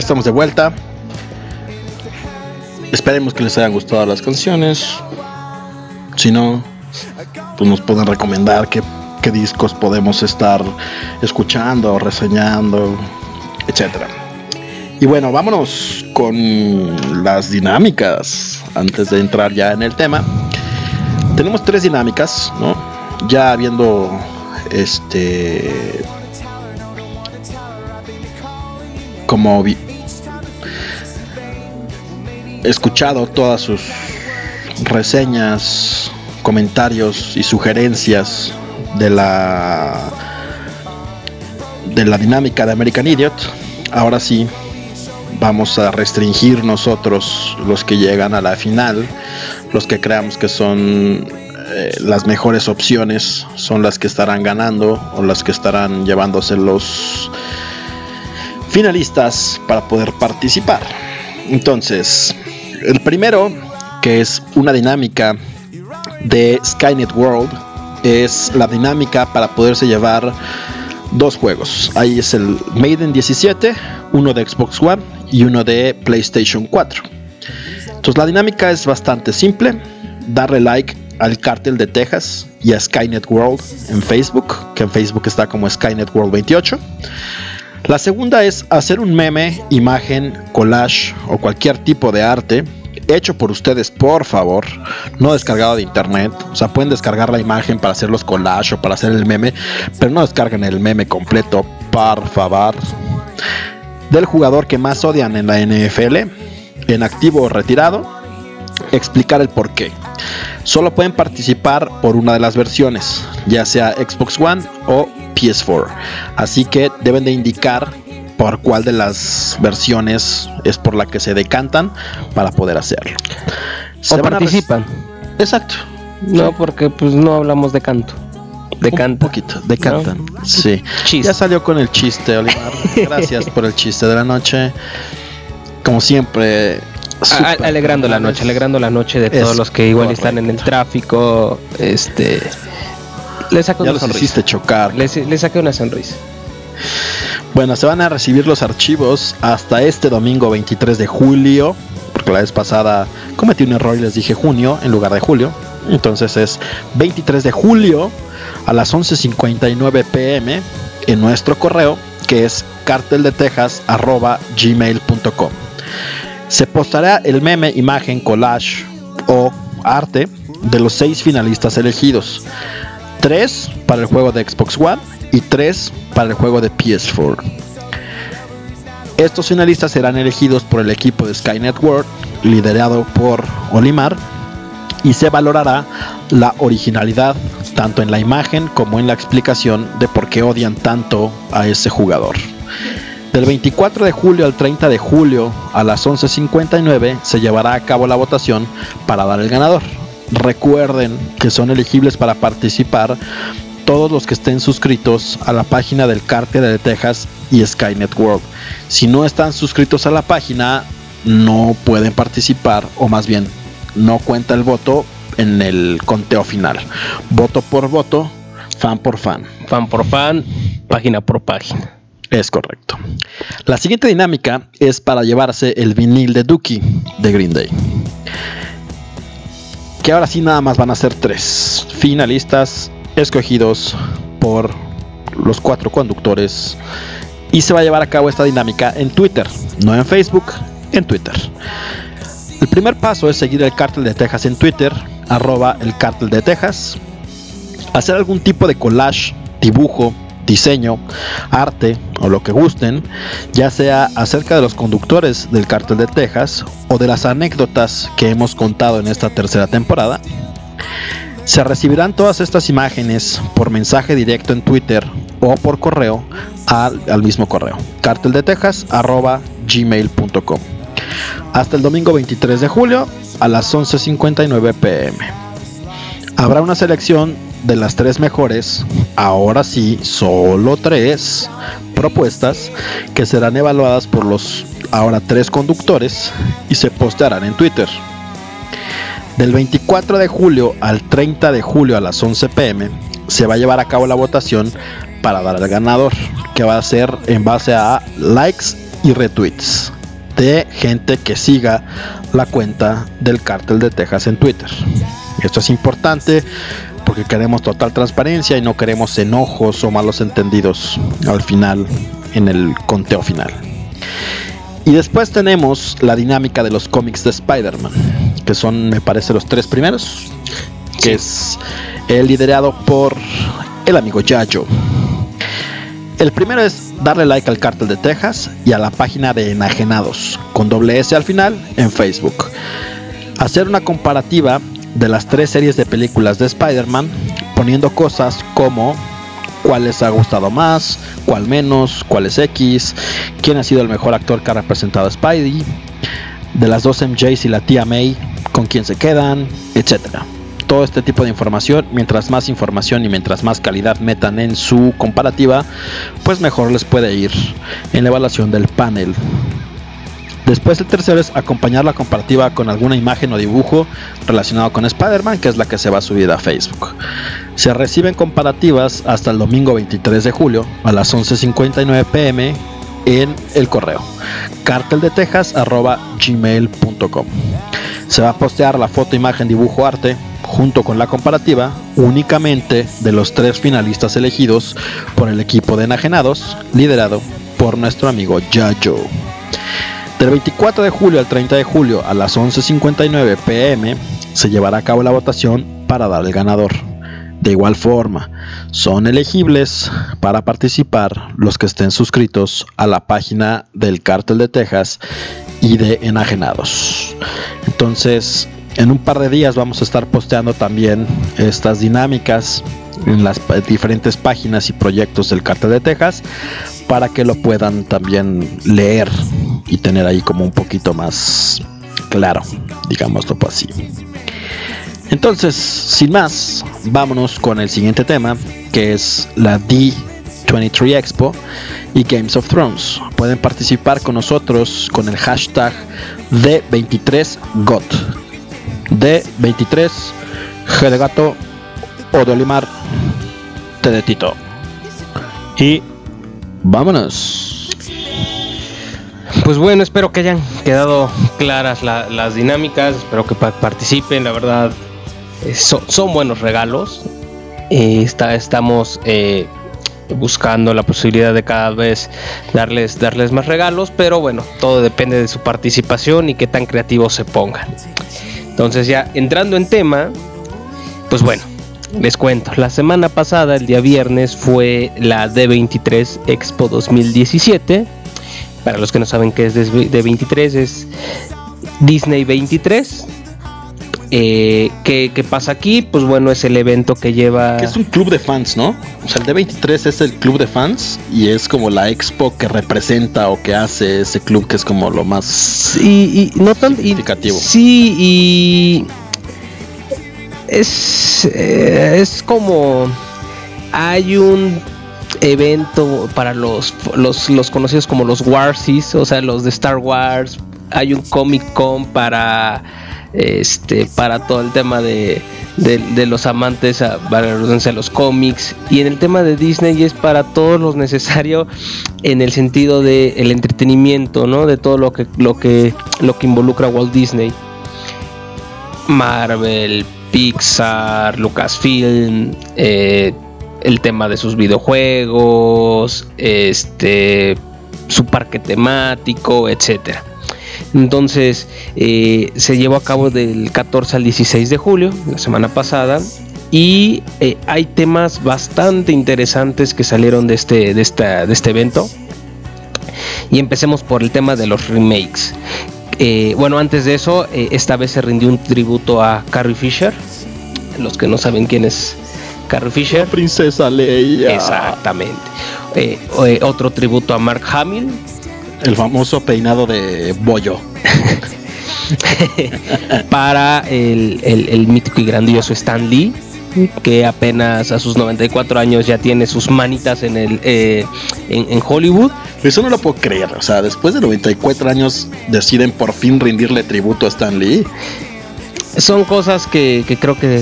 Estamos de vuelta. Esperemos que les hayan gustado las canciones. Si no, pues nos pueden recomendar qué, qué discos podemos estar escuchando, reseñando, etcétera. Y bueno, vámonos con las dinámicas antes de entrar ya en el tema. Tenemos tres dinámicas, ¿no? Ya habiendo este como escuchado todas sus reseñas, comentarios y sugerencias de la de la dinámica de American Idiot. Ahora sí vamos a restringir nosotros los que llegan a la final, los que creamos que son eh, las mejores opciones, son las que estarán ganando o las que estarán llevándose los finalistas para poder participar. Entonces, el primero, que es una dinámica de Skynet World, es la dinámica para poderse llevar dos juegos. Ahí es el Maiden 17, uno de Xbox One y uno de PlayStation 4. Entonces la dinámica es bastante simple. Darle like al Cártel de Texas y a Skynet World en Facebook, que en Facebook está como Skynet World 28. La segunda es hacer un meme, imagen, collage o cualquier tipo de arte hecho por ustedes, por favor, no descargado de internet. O sea, pueden descargar la imagen para hacer los collages o para hacer el meme, pero no descarguen el meme completo, por favor. Del jugador que más odian en la NFL, en activo o retirado, explicar el por qué. Solo pueden participar por una de las versiones, ya sea Xbox One o PS4. Así que deben de indicar por cuál de las versiones es por la que se decantan para poder hacerlo. O Se participan. Exacto. No, porque pues no hablamos de canto. De Un poquito, decantan. Sí. Chiste. Ya salió con el chiste, Olivar. Gracias por el chiste de la noche. Como siempre. Alegrando la noche, alegrando la noche de Es todos los que igual correcto. están en el tráfico. Este. Le saco Ya una los hiciste sonrisa. chocar. Le, le una sonrisa. Bueno, se van a recibir los archivos hasta este domingo 23 de julio. Porque la vez pasada cometí un error y les dije junio en lugar de julio. Entonces es 23 de julio a las 11.59 pm en nuestro correo que es carteldetexas.gmail.com. Se postará el meme, imagen, collage o arte de los seis finalistas elegidos. Tres para el juego de Xbox One y tres para el juego de PS4. Estos finalistas serán elegidos por el equipo de Skynet World, liderado por Olimar, y se valorará la originalidad tanto en la imagen como en la explicación de por qué odian tanto a ese jugador. Del 24 de julio al 30 de julio a las 11.59 se llevará a cabo la votación para dar el ganador. Recuerden que son elegibles para participar todos los que estén suscritos a la página del Cártel de Texas y Skynet World. Si no están suscritos a la página, no pueden participar, o más bien, no cuenta el voto en el conteo final. Voto por voto, fan por fan. Fan por fan, página por página. Es correcto. La siguiente dinámica es para llevarse el vinil de Dookie de Green Day. Que ahora sí nada más van a ser tres finalistas escogidos por los cuatro conductores. Y se va a llevar a cabo esta dinámica en Twitter, no en Facebook, en Twitter. El primer paso es seguir el cártel de Texas en Twitter, arroba el cártel de Texas. Hacer algún tipo de collage, dibujo, diseño, arte o lo que gusten, ya sea acerca de los conductores del cártel de Texas o de las anécdotas que hemos contado en esta tercera temporada. Se recibirán todas estas imágenes por mensaje directo en Twitter o por correo al, al mismo correo, carteldetejas@gmail.com. Hasta el domingo 23 de julio a las 11.59 pm. Habrá una selección de las tres mejores ahora sí, solo tres propuestas que serán evaluadas por los ahora tres conductores y se postearán en Twitter. Del 24 de julio al 30 de julio a las 11 pm se va a llevar a cabo la votación para dar al ganador, que va a ser en base a likes y retweets de gente que siga la cuenta del cártel de Texas en Twitter. Esto es importante porque queremos total transparencia y no queremos enojos o malos entendidos al final, en el conteo final. Y después tenemos la dinámica de los cómics de Spider-Man, que son, me parece, los tres primeros, que es el liderado por el amigo Yayo. El primero es darle like al cartel de Texas y a la página de Enajenados, con doble S al final, en Facebook. Hacer una comparativa de las tres series de películas de Spider-Man, poniendo cosas como cuál les ha gustado más, cuál menos, cuál es X, quién ha sido el mejor actor que ha representado a Spidey, de las dos MJs y la tía May, con quién se quedan, etcétera. Todo este tipo de información, mientras más información y mientras más calidad metan en su comparativa, pues mejor les puede ir en la evaluación del panel Después el tercero es acompañar la comparativa con alguna imagen o dibujo relacionado con Spider-Man, que es la que se va a subir a Facebook. Se reciben comparativas hasta el domingo 23 de julio a las 11.59 pm en el correo carteldetexas.gmail.com Se va a postear la foto, imagen, dibujo, arte junto con la comparativa únicamente de los tres finalistas elegidos por el equipo de enajenados liderado por nuestro amigo Yayo. Del 24 de julio al 30 de julio a las 11.59 pm se llevará a cabo la votación para dar el ganador. De igual forma, son elegibles para participar los que estén suscritos a la página del Cártel de Texas y de Enajenados. Entonces, en un par de días vamos a estar posteando también estas dinámicas en las diferentes páginas y proyectos del Cártel de Texas para que lo puedan también leer y tener ahí como un poquito más claro, digámoslo así. Entonces, sin más, vámonos con el siguiente tema, que es la D23 Expo y Games of Thrones. Pueden participar con nosotros con el hashtag D23GOT. D23 G de gato o de Olimar T de Tito. Y vámonos. Pues bueno, espero que hayan quedado claras las dinámicas, espero que participen, la verdad eh, son buenos regalos. Eh, está, estamos eh, buscando la posibilidad de cada vez darles, darles más regalos, pero bueno, todo depende de su participación y qué tan creativos se pongan. Entonces ya entrando en tema, pues bueno, les cuento, la semana pasada, el día viernes, fue la D23 Expo 2017 para los que no saben qué es de 23, es Disney 23. Eh, ¿qué, pasa aquí? Pues bueno, es el evento que lleva. Que es un club de fans, ¿no? O sea, el D23 es el club de fans y es como la expo que representa o que hace ese club que es como lo más sí, y no tan significativo. sí, y. Es, eh, es como. Hay un evento para los, los, conocidos como los Warsies, o sea, los de Star Wars. Hay un Comic Con para este para todo el tema de, de, los amantes a, para los cómics y en el tema de Disney es para todo lo necesario en el sentido de el entretenimiento no de todo lo que lo que lo que involucra Walt Disney Marvel Pixar Lucasfilm eh, el tema de sus videojuegos, este, su parque temático, etcétera. Entonces eh, se llevó a cabo del 14 al 16 de julio, la semana pasada, y eh, hay temas bastante interesantes que salieron de este, de, esta, de este evento. Y empecemos por el tema de los remakes. Eh, bueno, antes de eso, esta vez se rindió un tributo a Carrie Fisher. Los que no saben quién es Carrie Fisher. princesa Leia. Exactamente. Eh, eh, otro tributo a Mark Hamill. El famoso peinado de bollo. para el, mítico y grandioso Stan Lee. Que apenas a sus 94 años ya tiene sus manitas en el eh, en, en Hollywood. Eso no lo puedo creer. O sea, después de 94 años deciden por fin rendirle tributo a Stan Lee. Son cosas que, que creo que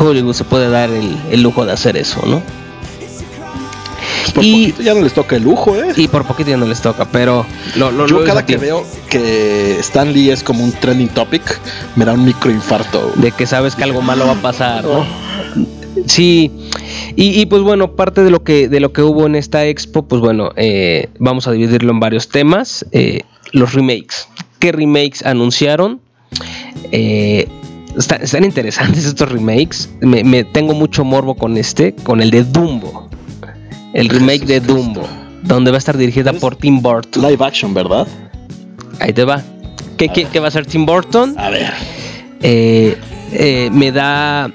Hollywood se puede dar el, el lujo de hacer eso, ¿no? Por Y- poquito ya no les toca el lujo, ¿eh? Y por poquito ya no les toca, pero lo, lo- Yo lo cada que veo que Stan Lee es como un trending topic, me da un microinfarto. de que sabes que algo malo va a pasar, ¿no? Sí, y, y, pues bueno, parte de lo que de lo que hubo en esta expo, pues bueno, eh, vamos a dividirlo en varios temas. Eh, los remakes, ¿qué remakes anunciaron? Eh, está- están interesantes estos remakes. Me, me tengo mucho morbo con este, con el de Dumbo, el remake de Dumbo, donde va a estar dirigida por Tim Burton. Live action, ¿verdad? Ahí te va. ¿Qué, qué- qué va a hacer Tim Burton? A ver. eh, eh, me da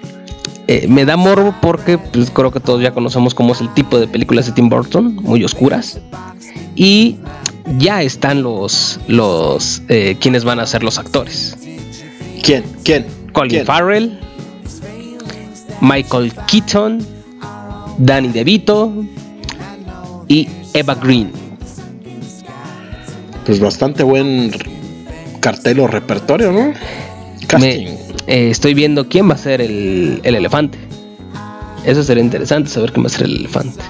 eh, me da morbo porque pues, creo que todos ya conocemos cómo es el tipo de películas de Tim Burton, muy oscuras. Y ya están los los eh, quienes van a ser los actores. ¿Quién? ¿Quién? Colin ¿Quién? Farrell, Michael Keaton, Danny DeVito y Eva Green. Pues bastante buen cartel o repertorio, ¿no? Me- Casting. eh, estoy viendo quién va a ser el, el elefante. Eso sería interesante saber quién va a ser el elefante.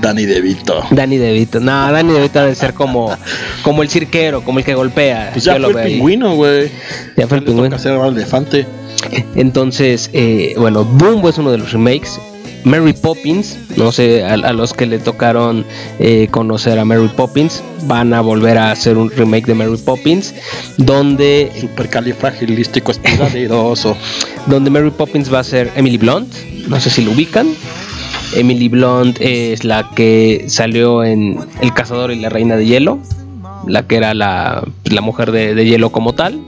Danny DeVito. Danny DeVito. No, Danny DeVito debe ser como, como el cirquero, como el que golpea. Pues ya Yo fue el pingüino, güey. Ya fue el pingüino. hacer el elefante. Entonces, eh, bueno, Dumbo es uno de los remakes. Mary Poppins, no sé, a, a los que le tocaron eh, conocer a Mary Poppins, van a volver a hacer un remake de Mary Poppins, donde, Supercalifragilístico espiralidoso. donde Mary Poppins va a ser Emily Blunt, no sé si lo ubican. Emily Blunt es la que salió en El Cazador y la Reina de Hielo, la que era la, la mujer de, de hielo como tal.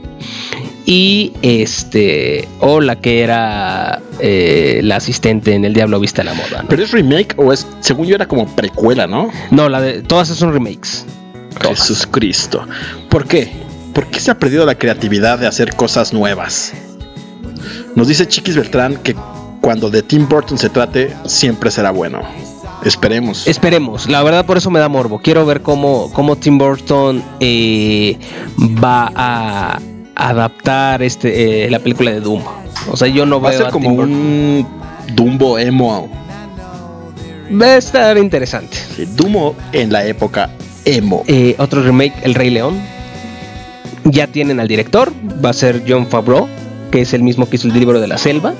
Y este, o la que era eh, la asistente en El Diablo Viste a la Moda. ¿no? Pero es remake o es, según yo era como precuela, ¿no? No, la de, todas son remakes. Todas. Jesús Cristo. ¿Por qué? ¿Por qué se ha perdido la creatividad de hacer cosas nuevas? Nos dice Chiquis Beltrán que cuando de Tim Burton se trate, siempre será bueno. Esperemos. Esperemos, la verdad por eso me da morbo. Quiero ver cómo, cómo Tim Burton eh, va a adaptar este eh, la película de Doom. O sea, yo no Va a ser como un Dumbo emo. Va a estar interesante. Dumbo en la época emo. Eh, otro remake, El Rey León. Ya tienen al director, va a ser John Favreau, que es el mismo que hizo el libro de la selva.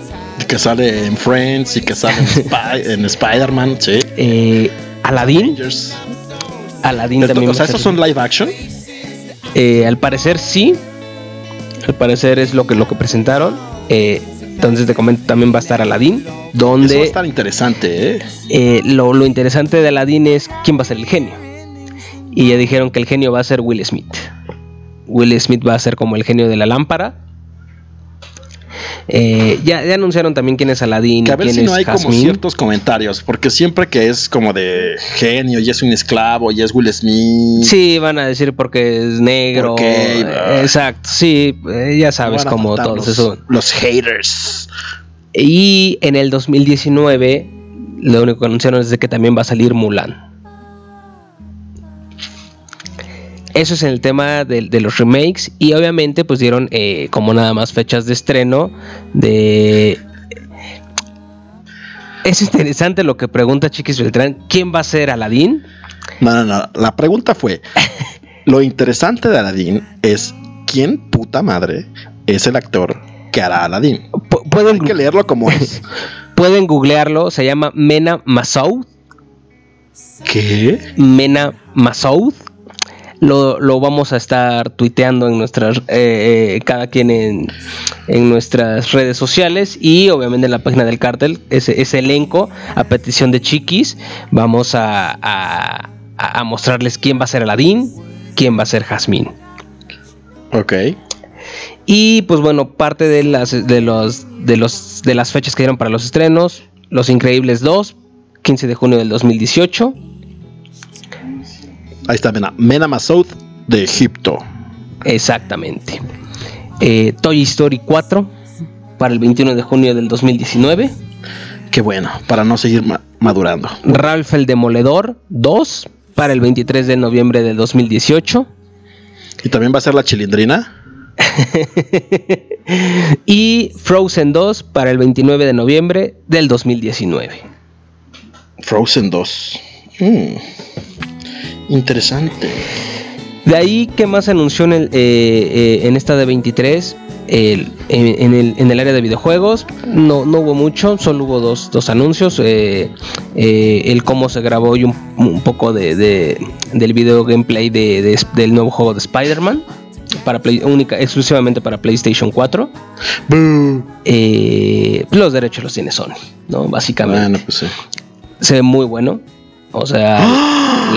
Que sale en Friends y que sale en, Spy- en Spider-Man, sí. Eh, Aladdin. Aladdin Pero, también. o sea, esos son live action. Eh, al parecer sí. Al parecer es lo que, lo que presentaron. Eh, entonces te comento, también va a estar Aladdin. Eso va a Donde estar interesante, ¿eh? eh, lo, lo interesante de Aladdin es quién va a ser el genio. Y ya dijeron que el genio va a ser Will Smith. Will Smith va a ser como el genio de la lámpara. Eh, ya, ya anunciaron también quién es Aladdin. Que a ver quién si no es hay como ciertos comentarios, porque siempre que es como de genio y es un esclavo y es Will Smith. Sí, van a decir porque es negro. Exacto, sí, eh, ya sabes faltar todos los, eso. los haters. Y en el 2019, lo único que anunciaron es de que también va a salir Mulan. Eso es en el tema de, de los remakes. Y obviamente, pues dieron eh, como nada más fechas de estreno. De. Es interesante lo que pregunta Chiquis Beltrán. ¿Quién va a ser Aladdin? No, no, no. La pregunta fue: Lo interesante de Aladdin es quién puta madre es el actor que hará Aladdin. Pu- pueden, Hay que leerlo como es. pueden googlearlo. Se llama Mena Masoud. ¿Qué? Mena Masoud. Lo, lo vamos a estar tuiteando en nuestras, eh, eh, cada quien en, en nuestras redes sociales y obviamente en la página del cartel, ese, ese elenco a petición de Chiquis. Vamos a, a- mostrarles quién va a ser Aladdin, quién va a ser Jasmine. Ok. Y pues bueno, parte de las de los de los de las fechas que dieron para los estrenos, Los Increíbles 2, 15 de junio del 2018. Ahí está Mena. Mena Masoud de Egipto. Exactamente. Eh, Toy Story 4 para el 21 de junio del 2019. Qué bueno, para no seguir madurando. Ralph el Demoledor 2 para el 23 de noviembre del 2018. ¿Y también va a ser la chilindrina? y Frozen 2 para el 29 de noviembre del 2019. Frozen 2. Mm, interesante. De ahí, ¿qué más anunció en, el, eh, eh, en esta de 23? El, en, el, en, el, área de videojuegos no, no hubo mucho, solo hubo dos, dos anuncios. Eh, el cómo se grabó y un, un poco de, de, del video gameplay de, del nuevo juego de Spider-Man para Play, única, exclusivamente para PlayStation 4. Eh, los derechos los tiene Sony, ¿no? Básicamente. Pues Se ve muy bueno. O sea,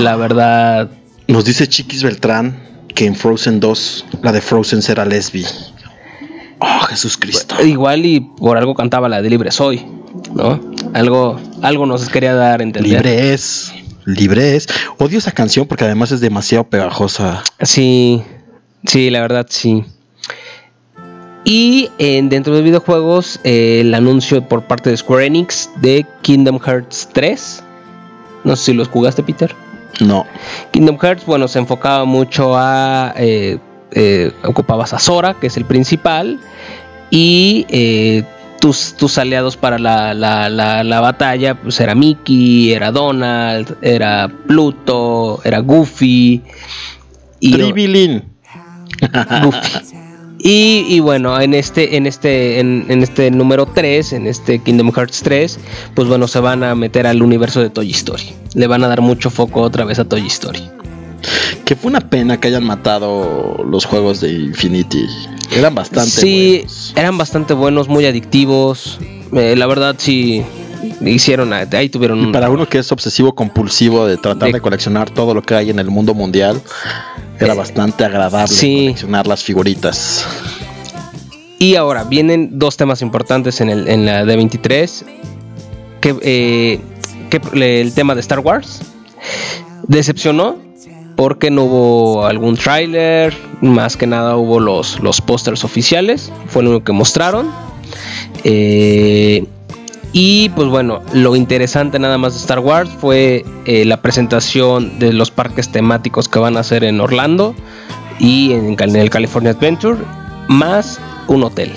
la verdad. Nos dice Chiquis Beltrán que en Frozen 2 la de Frozen será lesbi. Oh, Jesús Cristo. Igual y por algo cantaba la de Libre Soy, ¿no? Algo, algo nos quería dar a entender. Libre es. Libre es. Odio esa canción porque además es demasiado pegajosa. Sí. Sí, la verdad sí. Y dentro de videojuegos, eh, el anuncio por parte de Square Enix de Kingdom Hearts 3. No sé si los jugaste, Peter. No. Kingdom Hearts, bueno, se enfocaba mucho a. Eh, eh, ocupabas a Sora, que es el principal, y tus, tus, aliados para la, la, la, batalla, pues era Mickey, era Donald, era Pluto, era Goofy. Y Y, y, bueno, en este, en este, en, este número 3, en este Kingdom Hearts 3, pues bueno, se van a meter al universo de Toy Story. Le van a dar mucho foco otra vez a Toy Story. Que fue una pena que hayan matado los juegos de Infinity. Eran bastante sí, eran bastante buenos, muy adictivos. Eh, la verdad, sí, hicieron ahí tuvieron y para uno que es obsesivo compulsivo de tratar de, coleccionar todo lo que hay en el mundo mundial era eh, bastante agradable coleccionar las figuritas y ahora vienen dos temas importantes en, el, en la D23 que, eh, que el tema de Star Wars decepcionó porque no hubo algún tráiler, más que nada hubo los, los pósters oficiales, fue lo único que mostraron. Eh, y pues bueno, lo interesante nada más de Star Wars fue eh, la presentación de los parques temáticos que van a hacer en Orlando y en, el California Adventure, más un hotel.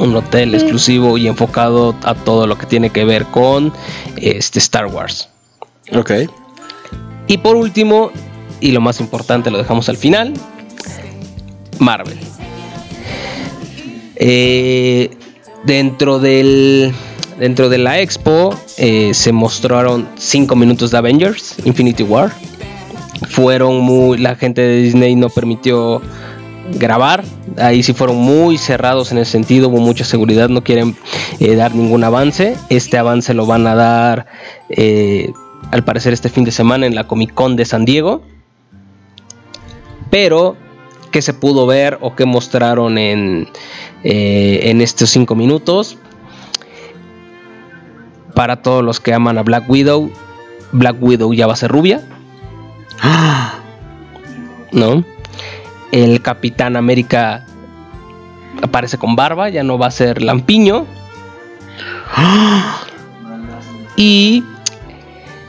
Un hotel exclusivo y enfocado a todo lo que tiene que ver con este Star Wars. Ok. Y por último, y lo más importante lo dejamos al final, Marvel. Eh, dentro del Dentro de la expo eh, se mostraron 5 minutos de Avengers, Infinity War. Fueron muy. La gente de Disney no permitió grabar. Ahí sí fueron muy cerrados en ese sentido, hubo mucha seguridad, no quieren eh, dar ningún avance. Este avance lo van a dar eh, al parecer este fin de semana en la Comic Con de San Diego. Pero, ¿qué se pudo ver o qué mostraron en, en estos 5 minutos? para todos los que aman a Black Widow, Black Widow ya va a ser rubia. ¿No? El Capitán América aparece con barba, ya no va a ser lampiño. y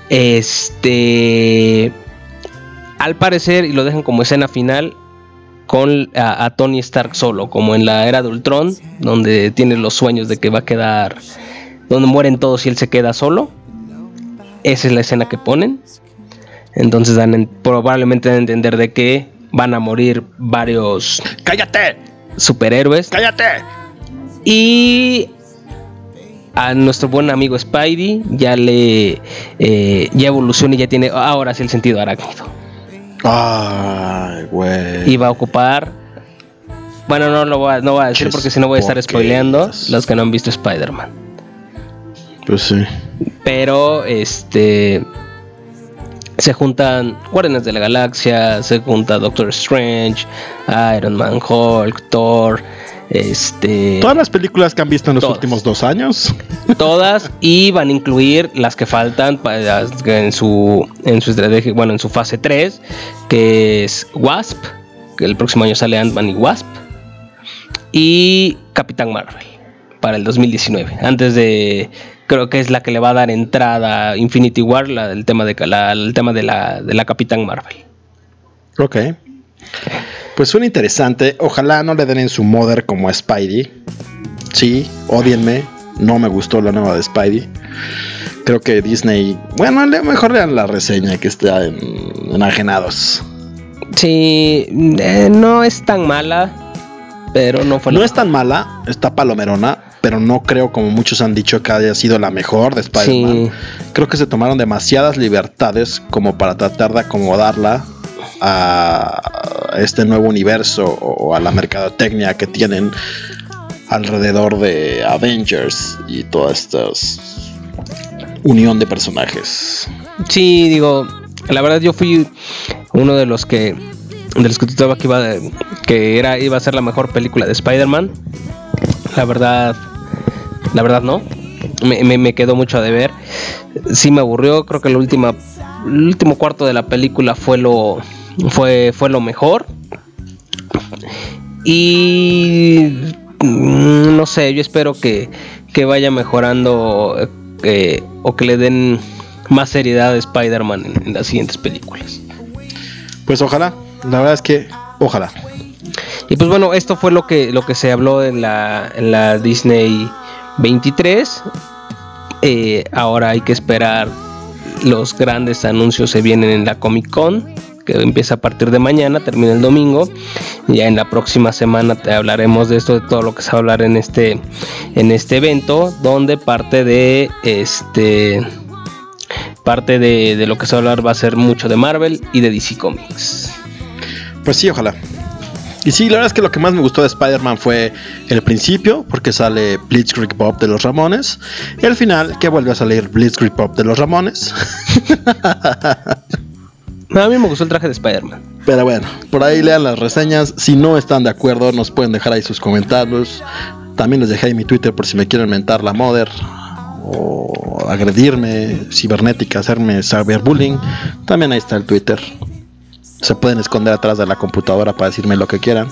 este al parecer y lo dejan como escena final con a, Tony Stark solo, como en la era de Ultron, donde tiene los sueños de que va a quedar donde mueren todos y él se queda solo. Esa es la escena que ponen. Entonces dan probablemente dan a entender de que van a morir varios. ¡Cállate! Superhéroes. ¡Cállate! Y a nuestro buen amigo Spidey ya le eh, ya evoluciona y ya tiene ahora sí el sentido arácnido. Ay, güey. Y va a ocupar. Bueno, no lo voy a, no voy a decir porque si no voy a estar spoileando los que no han visto Spider-Man. Pues sí. Pero este se juntan Guardianes de la Galaxia, se junta Doctor Strange, Iron Man, Hulk, Thor, este todas las películas que han visto en los últimos dos años. Todas y van a incluir las que faltan en su en su estrategia, bueno, en su fase 3, que es Wasp, que el próximo año sale Ant-Man y Wasp y Capitán Marvel. para el 2019. Antes de creo que es la que le va a dar entrada a Infinity War, el tema de la, el tema de la, de la Capitán Marvel. Ok. Pues suena interesante. Ojalá no le den en su mother como a Spidey. Sí, odienme. No me gustó la nueva de Spidey. Creo que Disney. Bueno, mejor lean la reseña que está en, Enajenados. Sí, eh, no es tan mala. Pero no fue No es tan mala, está palomerona, pero no creo, como muchos han dicho, que haya sido la mejor de Spider-Man. Creo que se tomaron demasiadas libertades como para tratar de acomodarla a este nuevo universo o a la mercadotecnia que tienen alrededor de Avengers y toda esta unión de personajes. Sí, digo, la verdad yo fui uno de los que de los que que iba que era iba a ser la mejor película de Spider-Man. La verdad la verdad no. Me, me, quedó mucho a deber. Sí me aburrió, creo que la última el último cuarto de la película fue lo fue fue lo mejor. Y Mm, no sé, yo espero que, vaya mejorando eh, o que le den más seriedad a Spider-Man en, las siguientes películas. Pues ojalá, la verdad es que ojalá. Y pues bueno, esto fue lo que, lo que se habló en la, en la Disney 23. Eh, ahora hay que esperar los grandes anuncios se vienen en la Comic Con que empieza a partir de mañana, termina el domingo. Ya en la próxima semana te hablaremos de esto, de todo lo que se va a hablar en este, en este evento, donde parte de este parte de, de lo que se va a hablar va a ser mucho de Marvel y de DC Comics. Pues sí, ojalá. Y sí, la verdad es que lo que más me gustó de Spider-Man fue el principio, porque sale Blitzkrieg Pop de los Ramones. Y al final, que vuelve a salir Blitzkrieg Pop de los Ramones. a mí me gustó el traje de Spider-Man. Pero bueno, por ahí lean las reseñas. Si no están de acuerdo, nos pueden dejar ahí sus comentarios. También les dejé ahí mi Twitter por si me quieren mentar la mother o agredirme, cibernética, hacerme cyberbullying. También ahí está el Twitter. Se pueden esconder atrás de la computadora para decirme lo que quieran.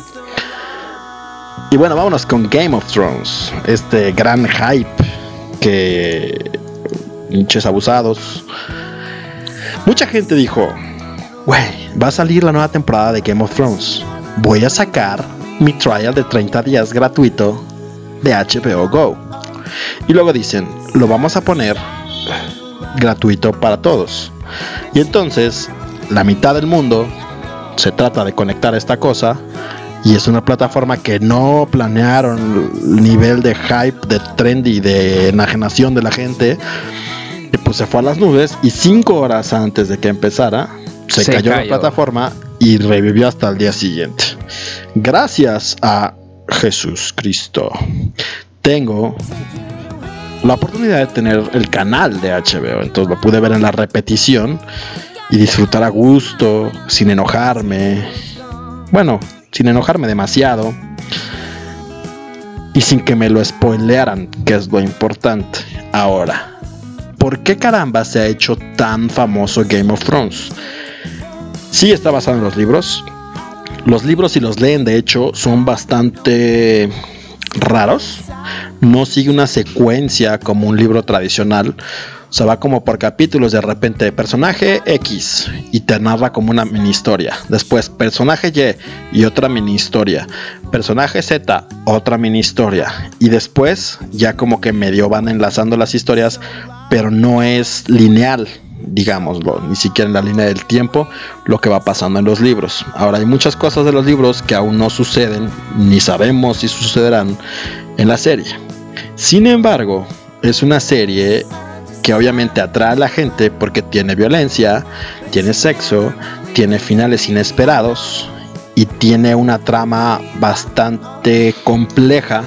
Y bueno, vámonos con Game of Thrones. Este gran hype que... Hinches abusados. Mucha gente dijo, güey, va a salir la nueva temporada de Game of Thrones. Voy a sacar mi trial de 30 días gratuito de HBO Go. Y luego dicen, lo vamos a poner gratuito para todos. Y entonces, la mitad del mundo se trata de conectar a esta cosa. Y es una plataforma que no planearon el nivel de hype, de trendy, de enajenación de la gente. Y pues se fue a las nubes. Y cinco horas antes de que empezara, se, cayó, la plataforma y revivió hasta el día siguiente. Gracias a Jesús Cristo. Tengo la oportunidad de tener el canal de HBO. Entonces lo pude ver en la repetición y disfrutar a gusto, sin enojarme. Bueno, sin enojarme demasiado. Y sin que me lo spoilearan, que es lo importante. Ahora, ¿por qué caramba se ha hecho tan famoso Game of Thrones? Sí está basado en los libros. Los libros, si los leen, de hecho, son bastante raros. No sigue una secuencia como un libro tradicional. O sea, va como por capítulos de repente personaje X y te narra como una mini historia. Después personaje Y y otra mini historia. Personaje Z, otra mini historia. Y después ya como que medio van enlazando las historias, pero no es lineal digámoslo, ni siquiera en la línea del tiempo, lo que va pasando en los libros. Ahora hay muchas cosas de los libros que aún no suceden, ni sabemos si sucederán en la serie. Sin embargo, es una serie que obviamente atrae a la gente porque tiene violencia, tiene sexo, tiene finales inesperados y tiene una trama bastante compleja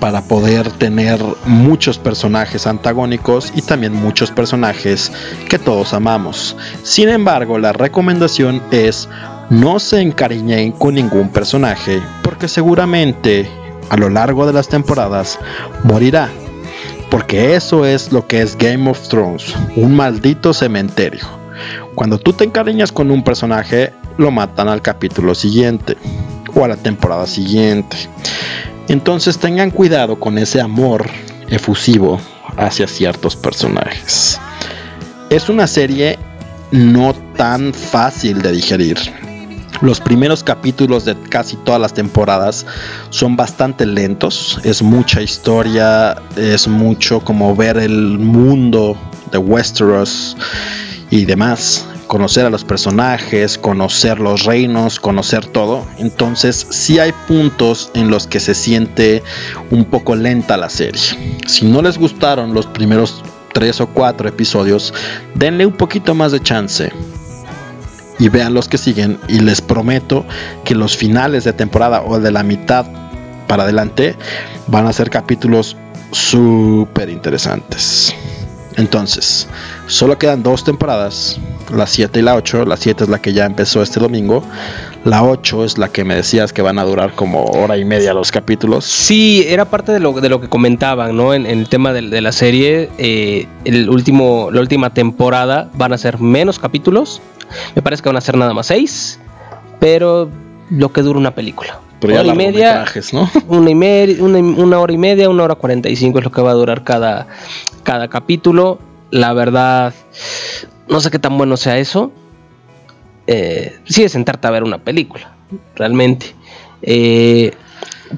para poder tener muchos personajes antagónicos y también muchos personajes que todos amamos. Sin embargo, la recomendación es no se encariñen con ningún personaje porque seguramente a lo largo de las temporadas morirá. Porque eso es lo que es Game of Thrones, un maldito cementerio. Cuando tú te encariñas con un personaje, lo matan al capítulo siguiente o a la temporada siguiente. Entonces tengan cuidado con ese amor efusivo hacia ciertos personajes. Es una serie no tan fácil de digerir. Los primeros capítulos de casi todas las temporadas son bastante lentos, es mucha historia, es mucho como ver el mundo de Westeros y demás, conocer a los personajes, conocer los reinos, conocer todo. Entonces sí hay puntos en los que se siente un poco lenta la serie. Si no les gustaron los primeros tres o cuatro episodios, denle un poquito más de chance y vean los que siguen y les prometo que los finales de temporada o de la mitad para adelante van a ser capítulos súper interesantes. Entonces, solo quedan dos temporadas, la 7 y la 8. La 7 es la que ya empezó este domingo. La 8 es la que me decías que van a durar como hora y media los capítulos. Sí, era parte de lo, de lo que comentaban, ¿no? En, el tema de, la serie, eh, el último, la última temporada van a ser menos capítulos me parece que van a ser nada más seis, pero lo que dura una película. Pero hora y media, ¿no? Una, y media, una, hora y media, una hora cuarenta y cinco es lo que va a durar cada, cada capítulo. La verdad, no sé qué tan bueno sea eso. Eh, sí es sentarte a ver una película, realmente. Eh,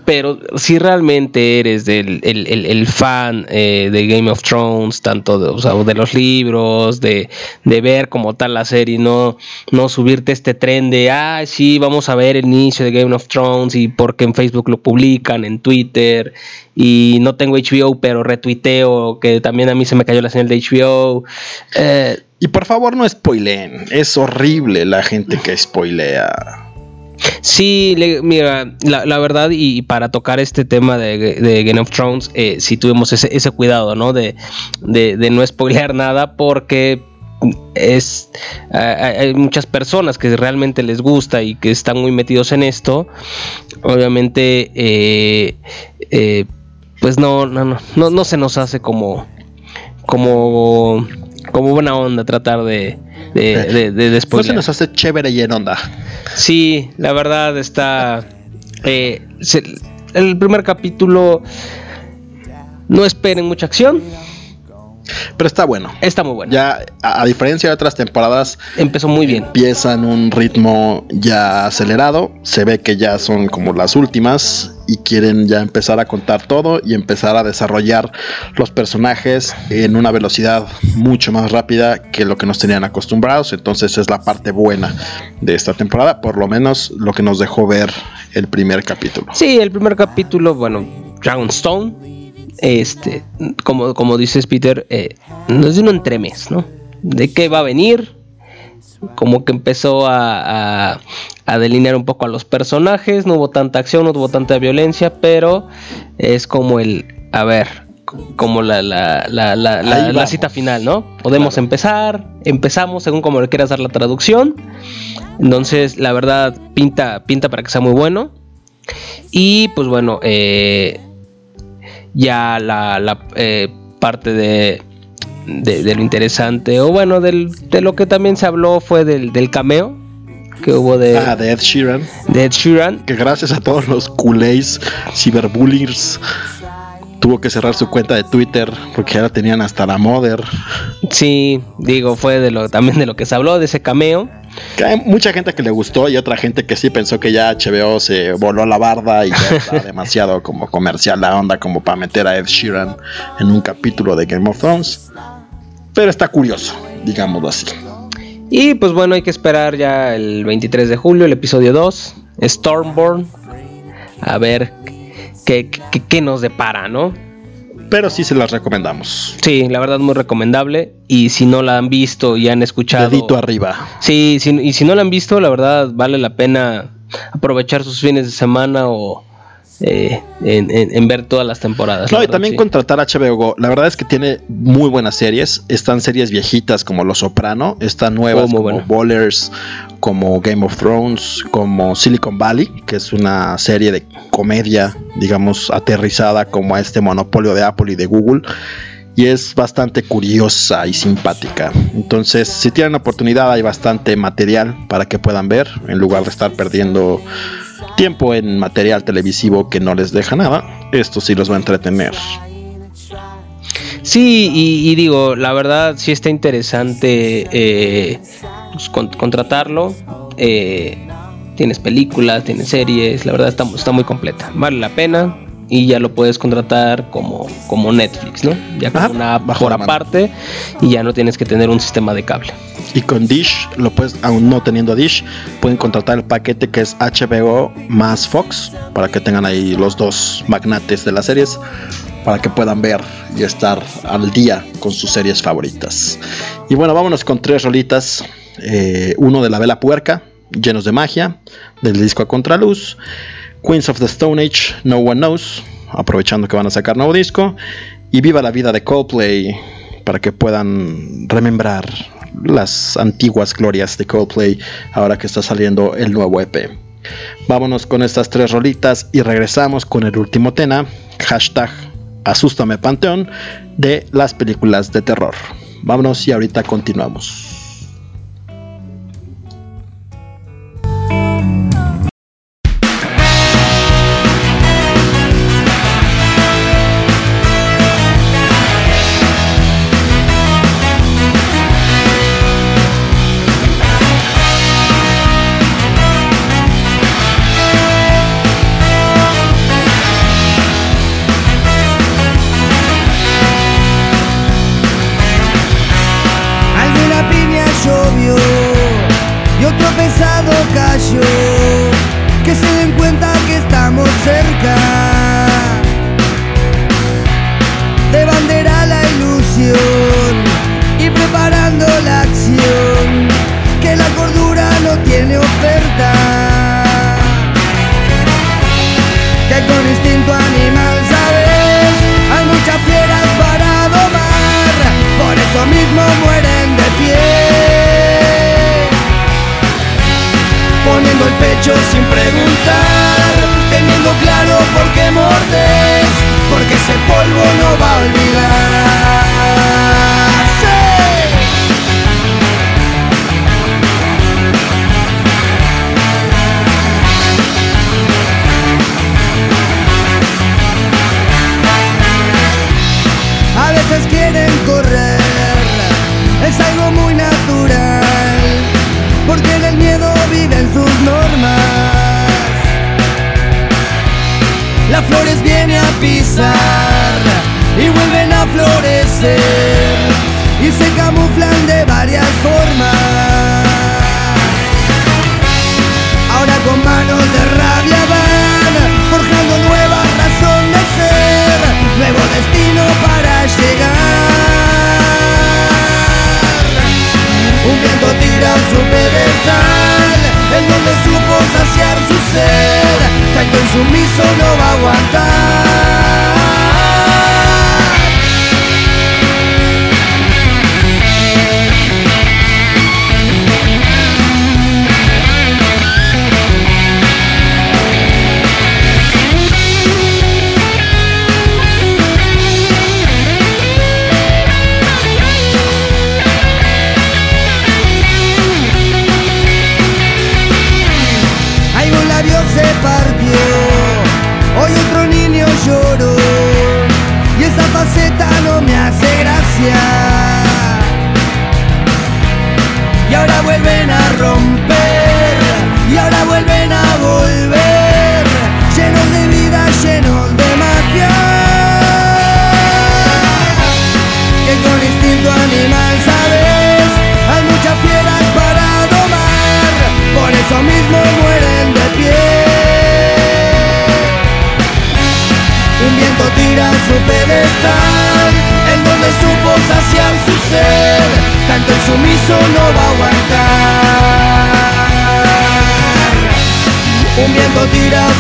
pero si realmente eres del el, fan eh, de Game of Thrones, tanto de, de los libros, de, ver como tal la serie, no, no subirte este tren de, ah, sí, vamos a ver el inicio de Game of Thrones y porque en Facebook lo publican, en Twitter, y no tengo HBO, pero retuiteo, que también a mí se me cayó la señal de HBO. Eh, y por favor no spoileen, es horrible la gente que spoilea. Sí, mira, la, verdad, y, para tocar este tema de, Game of Thrones, eh, sí tuvimos ese, cuidado, ¿no? De, no spoilear nada porque es hay muchas personas que realmente les gusta y que están muy metidos en esto obviamente eh, eh, pues no no, no no no se nos hace como como como buena onda tratar de de, de, de, se nos hace chévere y en onda. Sí, la verdad está. Eh, el primer capítulo. No esperen mucha acción. Pero está bueno. Está muy bueno. Ya, a, diferencia de otras temporadas, empezó muy bien. Empieza en un ritmo ya acelerado. Se ve que ya son como las últimas y quieren ya empezar a contar todo y empezar a desarrollar los personajes en una velocidad mucho más rápida que lo que nos tenían acostumbrados. Entonces es la parte buena de esta temporada, por lo menos lo que nos dejó ver el primer capítulo. Sí, el primer capítulo, bueno, Dragonstone este, como, como dices Peter, eh, no es de un entremés, ¿no? De qué va a venir, como que empezó a, a, delinear un poco a los personajes, no hubo tanta acción, no hubo tanta violencia, pero es como el, a ver, como la, la, la, la cita final, ¿no? Podemos empezar, empezamos según como le quieras dar la traducción, entonces la verdad pinta, pinta para que sea muy bueno. Y pues bueno, eh, ya la, eh, parte de, de, lo interesante, o bueno, del, de lo que también se habló fue del, del cameo que hubo de, ah, de Ed Sheeran. De Ed Sheeran. Que gracias a todos los culés, cyberbullies, tuvo que cerrar su cuenta de Twitter porque ahora tenían hasta la Mother. Sí, digo, fue de lo, también de lo que se habló, de ese cameo. Hay mucha gente que le gustó y otra gente que sí pensó que ya HBO se voló a la barda y ya está demasiado como comercial la onda como para meter a Ed Sheeran en un capítulo de Game of Thrones. Pero está curioso, digámoslo así. Y pues bueno, hay que esperar ya el 23 de julio, el episodio 2, Stormborn. A ver qué, qué nos depara, ¿no? Pero sí se las recomendamos. Sí, la verdad muy recomendable. Y si no la han visto y han escuchado. Dedito arriba. Sí, y si no la han visto, la verdad vale la pena aprovechar sus fines de semana o eh, en, ver todas las temporadas. No, y también contratar HBO Go. La verdad es que tiene muy buenas series. Están series viejitas como Los Soprano, están nuevas oh, como Ballers, como Game of Thrones, como Silicon Valley, que es una serie de comedia, digamos, aterrizada como a este monopolio de Apple y de Google. Y es bastante curiosa y simpática. Entonces, si tienen oportunidad, hay bastante material para que puedan ver, en lugar de estar perdiendo tiempo en material televisivo que no les deja nada, esto sí los va a entretener. Sí, y, digo, la verdad sí está interesante eh, pues, contratarlo. Eh, tienes películas, tienes series, la verdad está, está muy completa. Vale la pena y ya lo puedes contratar como, como Netflix, ¿no? Ya como una app por aparte y ya no tienes que tener un sistema de cable. Y con Dish, lo puedes, aún no teniendo Dish, pueden contratar el paquete que es HBO más Fox para que tengan ahí los dos magnates de las series para que puedan ver y estar al día con sus series favoritas. Y bueno, vámonos con tres rolitas. Eh, uno de la vela puerca, llenos de magia, del disco a contraluz. Queens of the Stone Age, No One Knows, aprovechando que van a sacar nuevo disco. Y Viva la vida de Coldplay, para que puedan remembrar las antiguas glorias de Coldplay ahora que está saliendo el nuevo EP. Vámonos con estas tres rolitas y regresamos con el último tema, hashtag Asústame Panteón, de las películas de terror. Vámonos y ahorita continuamos.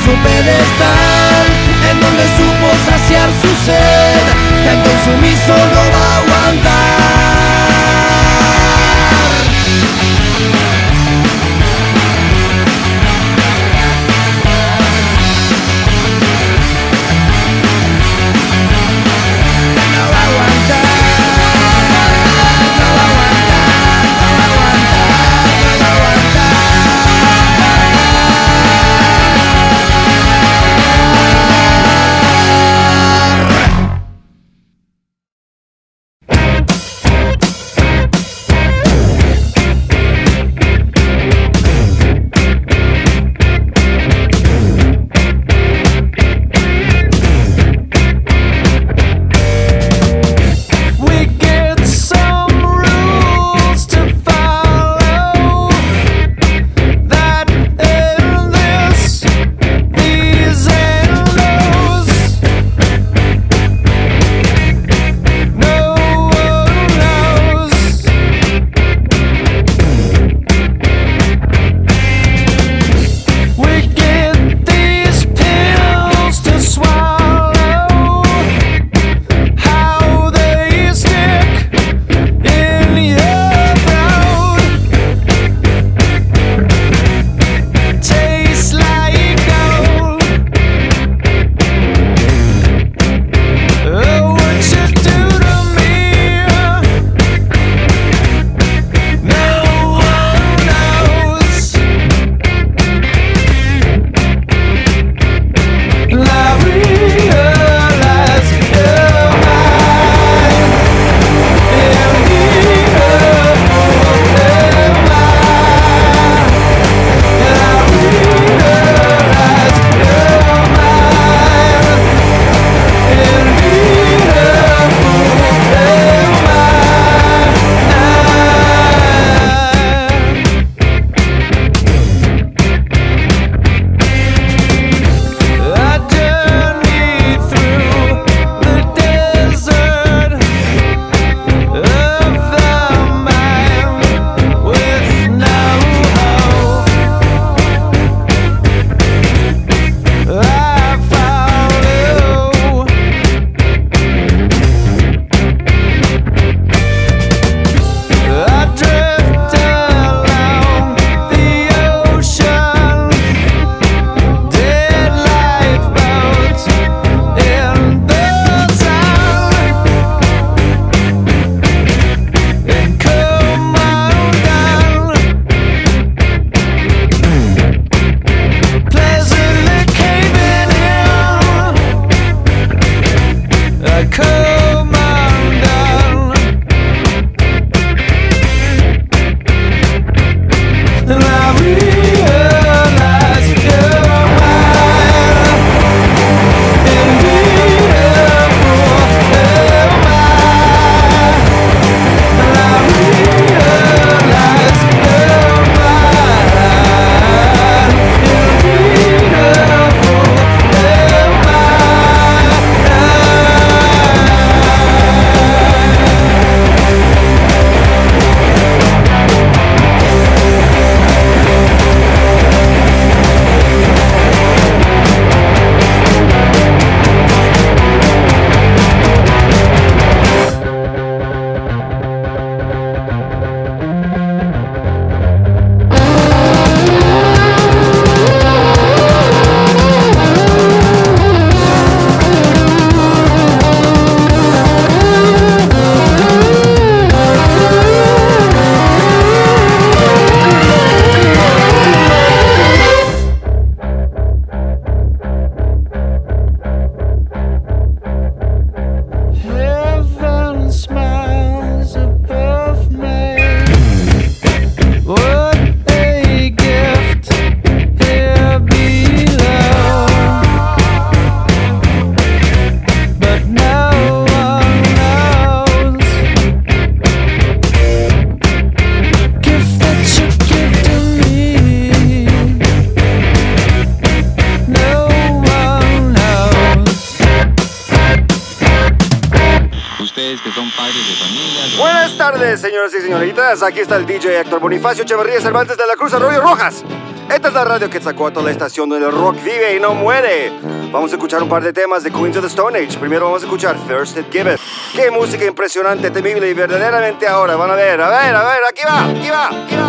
su pedestal, en donde supo saciar su sed, que al consumir solo va Pues aquí está el DJ Héctor Bonifacio Echeverría Cervantes de la Cruz Arroyo Rojas. Esta es la radio que sacó a toda la estación donde el rock vive y no muere. Vamos a escuchar un par de temas de Queens of the Stone Age. Primero vamos a escuchar First It Given. Qué música impresionante, temible y verdaderamente ahora. Van a ver, a ver, a ver, aquí va, aquí va, aquí va.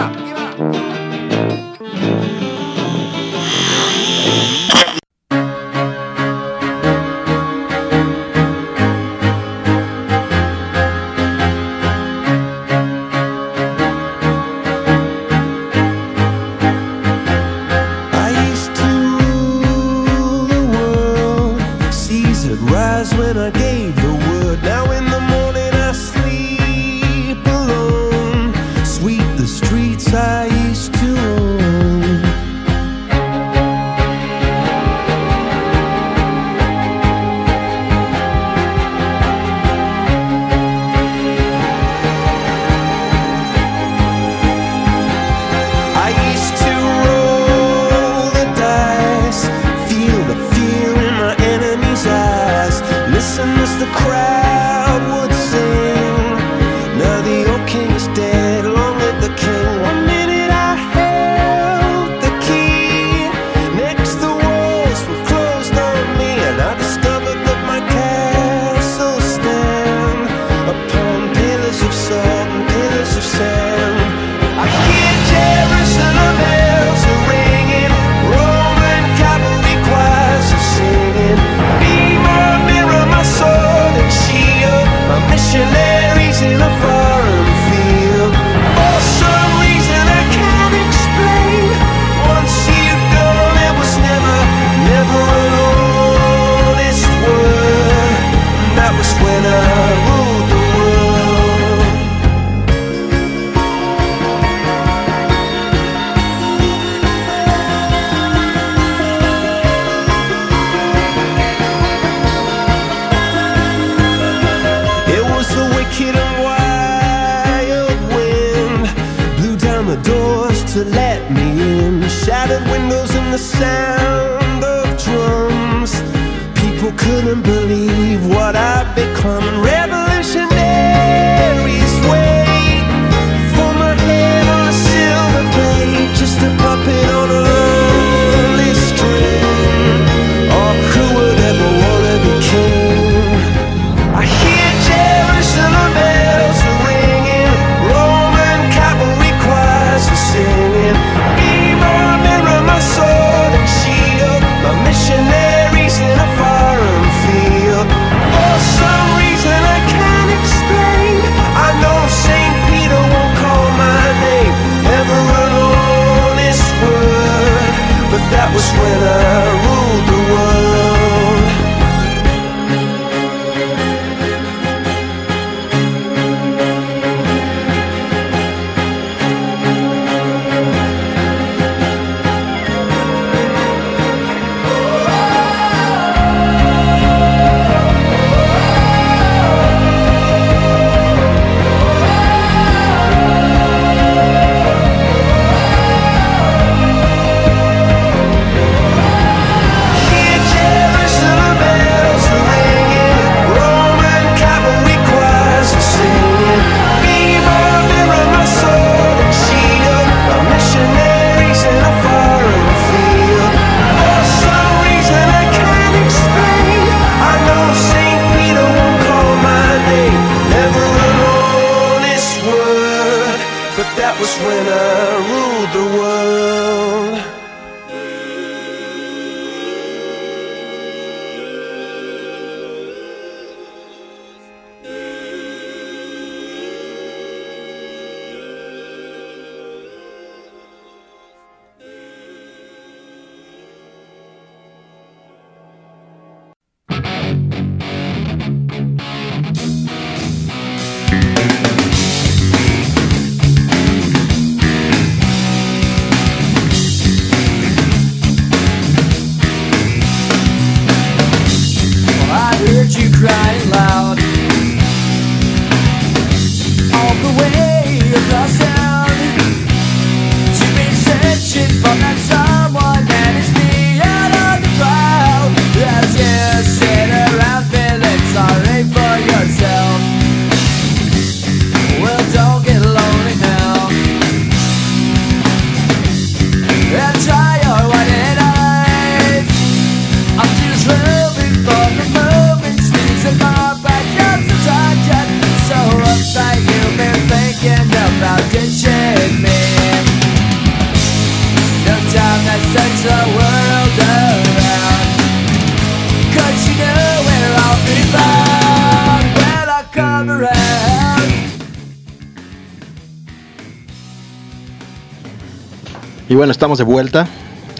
Bueno, estamos de vuelta.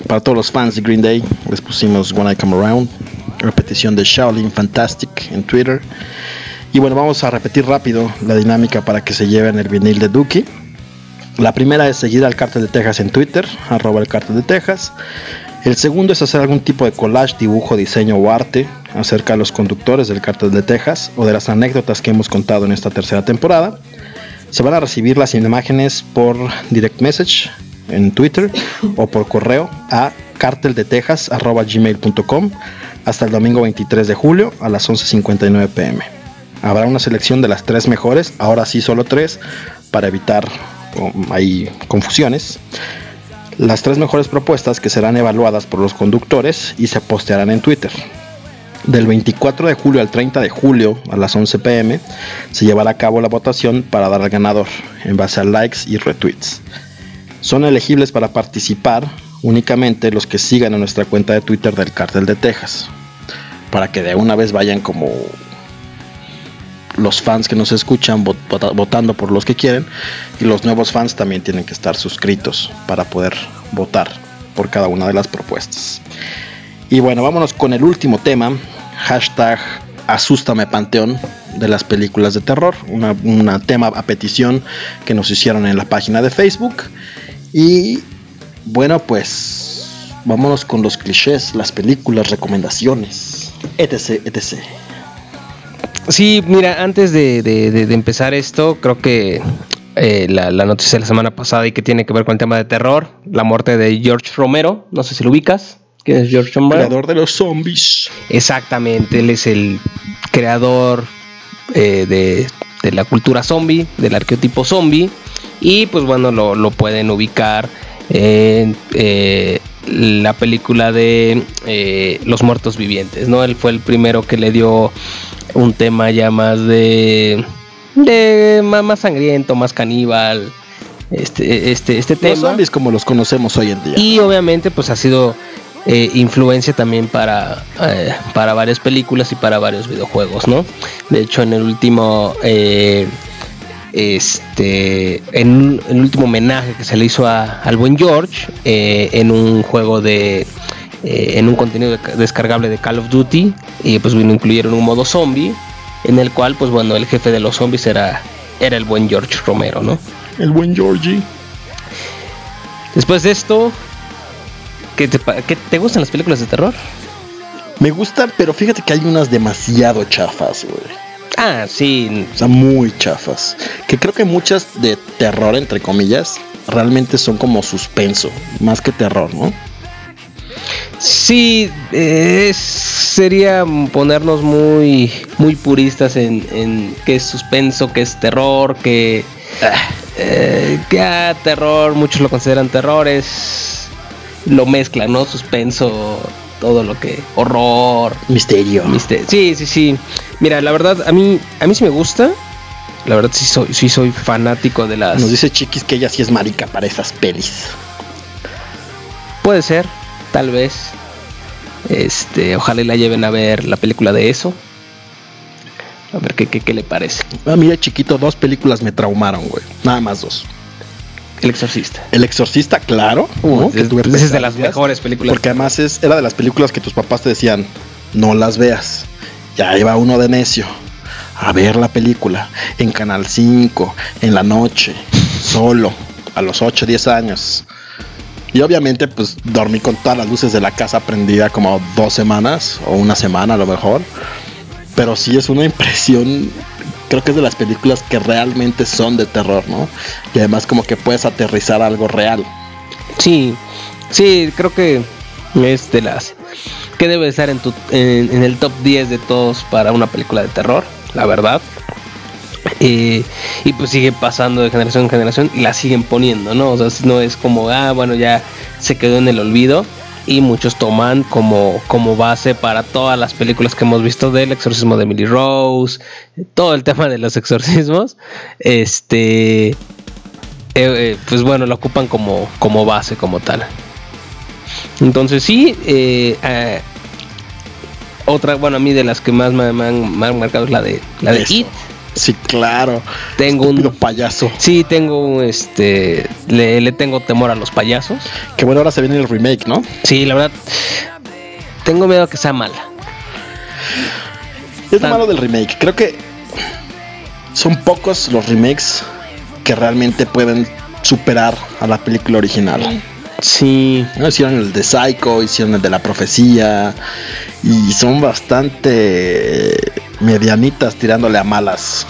Para todos los fans de Green Day, les pusimos When I Come Around, repetición de Shaolin Fantastic en Twitter. Y bueno, vamos a repetir rápido la dinámica para que se lleven el vinil de Dookie. La primera es seguir al Cartel de Texas en Twitter, arroba el Cartel de Texas. El segundo es hacer algún tipo de collage, dibujo, diseño o arte acerca de los conductores del Cartel de Texas o de las anécdotas que hemos contado en esta tercera temporada. Se van a recibir las imágenes por direct message en Twitter o por correo a carteldetexas.gmail.com hasta el domingo 23 de julio a las 11.59 pm. Habrá una selección de las tres mejores, ahora sí solo tres, para evitar um, confusiones. Las tres mejores propuestas que serán evaluadas por los conductores y se postearán en Twitter. Del 24 de julio al 30 de julio a las 11 pm se llevará a cabo la votación para dar al ganador en base a likes y retweets. Son elegibles para participar únicamente los que sigan en nuestra cuenta de Twitter del Cartel de Texas. Para que de una vez vayan como los fans que nos escuchan votando por los que quieren. Y los nuevos fans también tienen que estar suscritos para poder votar por cada una de las propuestas. Y bueno, vámonos con el último tema. Hashtag Asústame Panteón de las películas de terror. Un tema a petición que nos hicieron en la página de Facebook. Y bueno, pues vámonos con los clichés, las películas, recomendaciones, etc, etc. Sí, mira, antes de, empezar esto, creo que eh, la, noticia de la semana pasada y que tiene que ver con el tema de terror, la muerte de George Romero, no sé si lo ubicas. ¿Quién es George Romero? Creador de los zombies. Exactamente, él es el creador eh, de, de, la cultura zombie, del arqueotipo zombie. Y pues bueno, lo, pueden ubicar en eh, la película de eh, Los Muertos Vivientes, ¿no? Él fue el primero que le dio un tema ya más de, de más, sangriento, más caníbal, este, este, este tema. Los zombies como los conocemos hoy en día. Y obviamente pues ha sido eh, influencia también para, para varias películas y para varios videojuegos, ¿no? De hecho en el último este en el último homenaje que se le hizo al buen George eh, en un juego de eh, en un contenido descargable de Call of Duty y pues bueno incluyeron un modo zombie en el cual pues bueno el jefe de los zombies era era el buen George Romero no el buen Georgie después de esto ¿qué te, ¿qué te gustan las películas de terror? Me gustan, pero fíjate que hay unas demasiado chafas, güey. Ah, sí. O sea, muy chafas. Que creo que muchas de terror, entre comillas, realmente son como suspenso, más que terror, ¿no? Sí, sería ponernos muy, muy puristas en, en qué es suspenso, qué es terror, que, eh, que ah, terror, muchos lo consideran terror, es lo mezclan, ¿no? Suspenso, todo lo que horror, misterio. sí, sí, sí. Mira, la verdad a mí a mí sí me gusta. La verdad sí soy sí soy fanático de las Nos dice Chiquis que ella sí es marica para esas pelis. Puede ser, tal vez. Este, ojalá la lleven a ver la película de eso. A ver qué, qué, qué le parece. Ah, mira, chiquito, dos películas me traumaron, güey. Nada más dos. El Exorcista. El Exorcista, claro. es, de las mejores películas. Porque además es, era de las películas que tus papás te decían, no las veas. Ya iba uno de necio a ver la película en Canal 5, en la noche, solo, a los 8, 10 años. Y obviamente pues dormí con todas las luces de la casa prendida como dos semanas o una semana a lo mejor. Pero sí es una impresión creo que es de las películas que realmente son de terror, ¿no? Y además como que puedes aterrizar algo real. Sí, sí, creo que es de las que debe estar en, tu, en, el top 10 de todos para una película de terror, la verdad. y pues sigue pasando de generación en generación y la siguen poniendo, ¿no? O sea, no es como, ah, bueno, ya se quedó en el olvido y muchos toman como, como base para todas las películas que hemos visto del exorcismo de Emily Rose, todo el tema de los exorcismos, este, eh, eh, pues bueno, lo ocupan como, como base, como tal. Entonces sí, eh, otra, bueno, a mí de las que más me, han, marcado es la de, la de It, Sí, claro. Tengo un payaso. Sí, tengo un, este le, le tengo temor a los payasos. Que bueno, ahora se viene el remake, ¿no? Sí, la verdad tengo miedo a que sea mala. Es lo malo del remake. Creo que son pocos los remakes que realmente pueden superar a la película original. Sí, ¿no? Hicieron el de Psycho, hicieron el de la profecía y son bastante eh, medianitas tirándole a malas.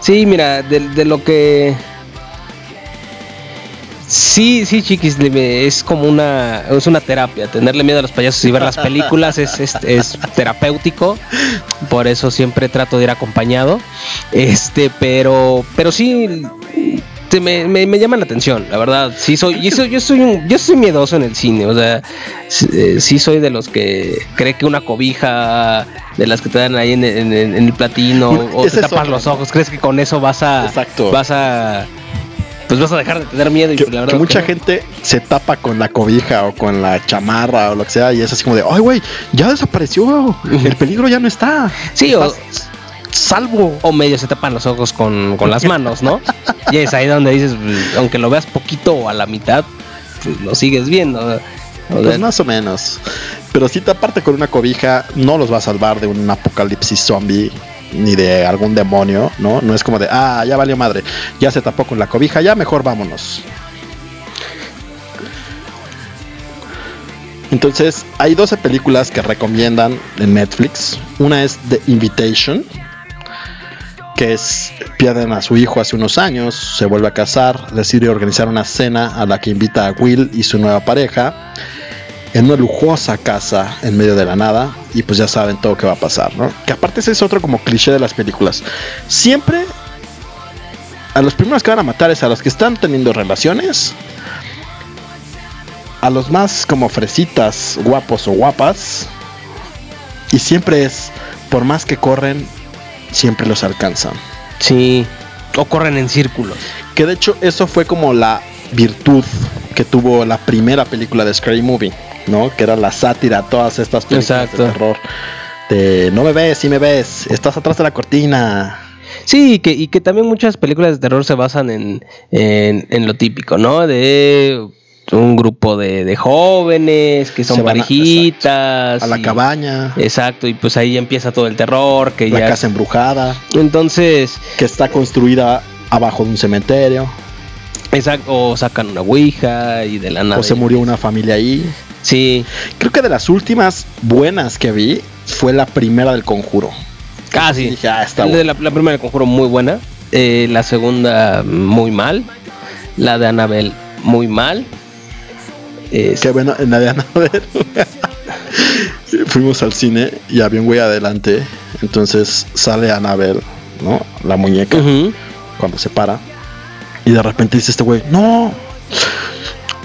Sí, mira, de, de lo que. Sí, sí, chiquis, es como una, es una terapia. Tenerle miedo a los payasos y ver las películas es, es, es terapéutico. Por eso siempre trato de ir acompañado. Este, pero, pero sí, te- me, me, me llama la atención, la verdad. Sí soy, yo soy, yo soy, un- yo soy miedoso en el cine. O sea, sí, eh, sí soy de los que cree que una cobija de las que te dan ahí en, en- en el platino o te tapas los ojos, crees que con eso vas a, Exacto. vas a, pues vas a dejar de tener miedo y Que, la que verdad mucha que no. gente se tapa con la cobija o con la chamarra o lo que sea y es así como de, ay güey, ya desapareció, el peligro ya no está. Sí, o, Estás salvo. o medio se tapan los ojos con, con las manos, ¿no? y es ahí donde dices, pues, aunque lo veas poquito o a la mitad, pues lo sigues viendo. O sea, Pues más o menos. Pero si taparte con una cobija no los va a salvar de un apocalipsis zombie ni de algún demonio, ¿no? No es como de, ah, ya valió madre, ya se tapó con la cobija, ya mejor vámonos. Entonces, hay 12 películas que recomiendan en Netflix. Una es The Invitation, que es pierden a su hijo hace unos años, se vuelve a casar, decide organizar una cena a la que invita a Will y su nueva pareja en una lujosa casa en medio de la nada y pues ya saben todo que va a pasar, ¿no? Que aparte ese es otro como cliché de las películas. Siempre a los primeros que van a matar es a los que están teniendo relaciones, a los más como fresitas, guapos o guapas y siempre es por más que corren, siempre los alcanzan. sí, o corren en círculos. Que de hecho eso fue como la virtud que tuvo la primera película de Scary Movie, ¿no? Que era la sátira a todas estas películas Exacto. de terror. De no me ves, sí me ves, estás atrás de la cortina. Sí, y que, y que también muchas películas de terror se basan en, en, en lo típico, ¿no? De un grupo de, de jóvenes que son a- parejitas. A la y- cabaña, Exacto, y pues ahí empieza todo el terror, que la ya... casa embrujada, Entonces, que está construida abajo de un cementerio, exacto, o sacan una ouija y de la nada... o se murió una familia ahí. Sí, Creo que de las últimas buenas que vi fue la primera del conjuro. casi. Dije, ah, está La, primera de Conjuro muy buena, eh, la segunda muy mal, la de Annabelle muy mal. Qué bueno, en la de. Fuimos al cine y había un güey adelante. Entonces sale Annabelle, ¿no? La muñeca, cuando se para. Y de repente dice este güey, no.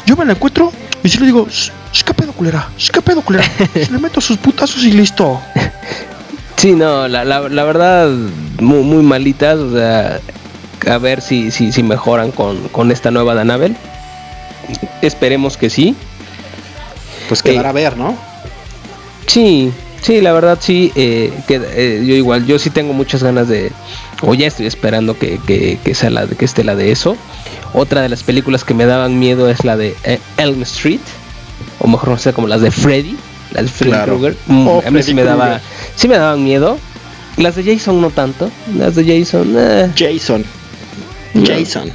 Yo me la encuentro y si le digo, "Shh, shh, ¿qué pedo, culera? ¿Qué pedo, culera? le meto sus putazos y listo. Sí, no, la, la, la verdad, muy, muy malitas. O sea, a ver si, si, si mejoran con, con esta nueva de Annabelle. Esperemos que sí. Pues quedará a ver, ¿no? Sí, sí, la verdad sí. eh, que, eh, yo igual, yo sí tengo muchas ganas de. O ya estoy esperando que, que, que sea la de, que esté la de eso. Otra de las películas que me daban miedo es la de eh, Elm Street. O mejor no sé, como las de Freddy. Las de Freddy Claro. Krueger. Mm, Oh, a mí sí me daba. Sí me daban miedo. Las de Jason no tanto. Las de Jason. eh, Jason. No. Jason.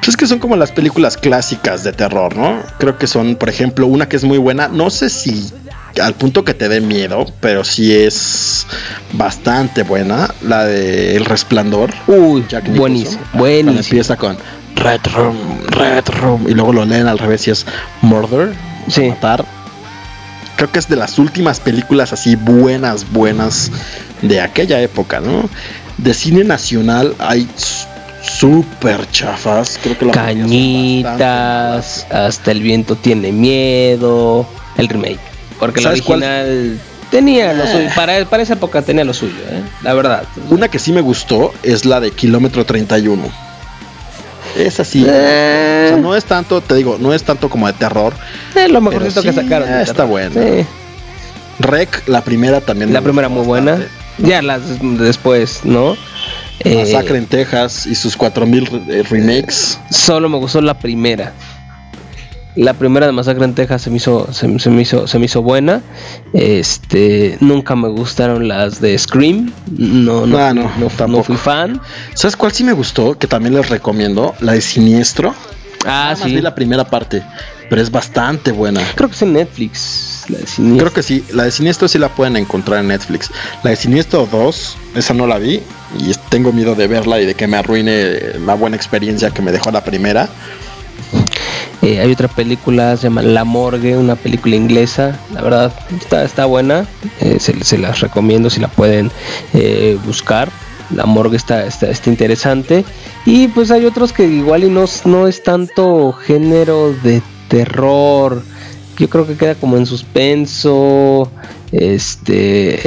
Pues es que son como las películas clásicas de terror, ¿no? Creo que son, por ejemplo, una que es muy buena. No sé si al punto que te dé miedo, pero sí es bastante buena. La de El Resplandor. Uy, Jack Nicholson. buenísimo. Buenísimo. empieza con Red Room, Red Room. Y luego lo leen al revés y es Murder. Sí. Matar. Creo que es de las últimas películas así buenas, buenas de aquella época, ¿no? De cine nacional hay súper chafas. Creo que la Cañitas, hasta el viento tiene miedo, el remake. Porque la original tenía lo Eh. suyo, para, para esa época tenía lo suyo, ¿eh? la verdad. Una que sí me gustó es la de Kilómetro 31. Es así. Eh. O sea, no es tanto, te digo, no es tanto como de terror. Es lo mejorcito que sacaron. de está bueno. Sí. Rec, la primera también. La me primera muy buena. Ya las después, ¿no? Eh, Masacre en Texas y sus 4000 re- eh, remakes. Solo me gustó la primera. La primera de Masacre en Texas se me hizo, se, se me hizo, se me hizo buena. Este, nunca me gustaron las de Scream. No, no, Ah, no, no, no fui fan. ¿Sabes cuál sí me gustó? Que también les recomiendo. La de Siniestro. Ah, Nada más sí. vi la primera parte, pero es bastante buena. Creo que es en Netflix. La de Siniestro. Creo que sí, la de Siniestro sí la pueden encontrar en Netflix. La de Siniestro 2, esa no la vi y tengo miedo de verla y de que me arruine la buena experiencia que me dejó la primera. Eh, hay otra película, se llama La Morgue, una película inglesa. La verdad, está, está buena. eh, se, se las recomiendo si la pueden eh, buscar. La Morgue está, está, está interesante. Y pues hay otros que igual y no, es- no es tanto género de terror. Yo creo que queda como en suspenso. Este.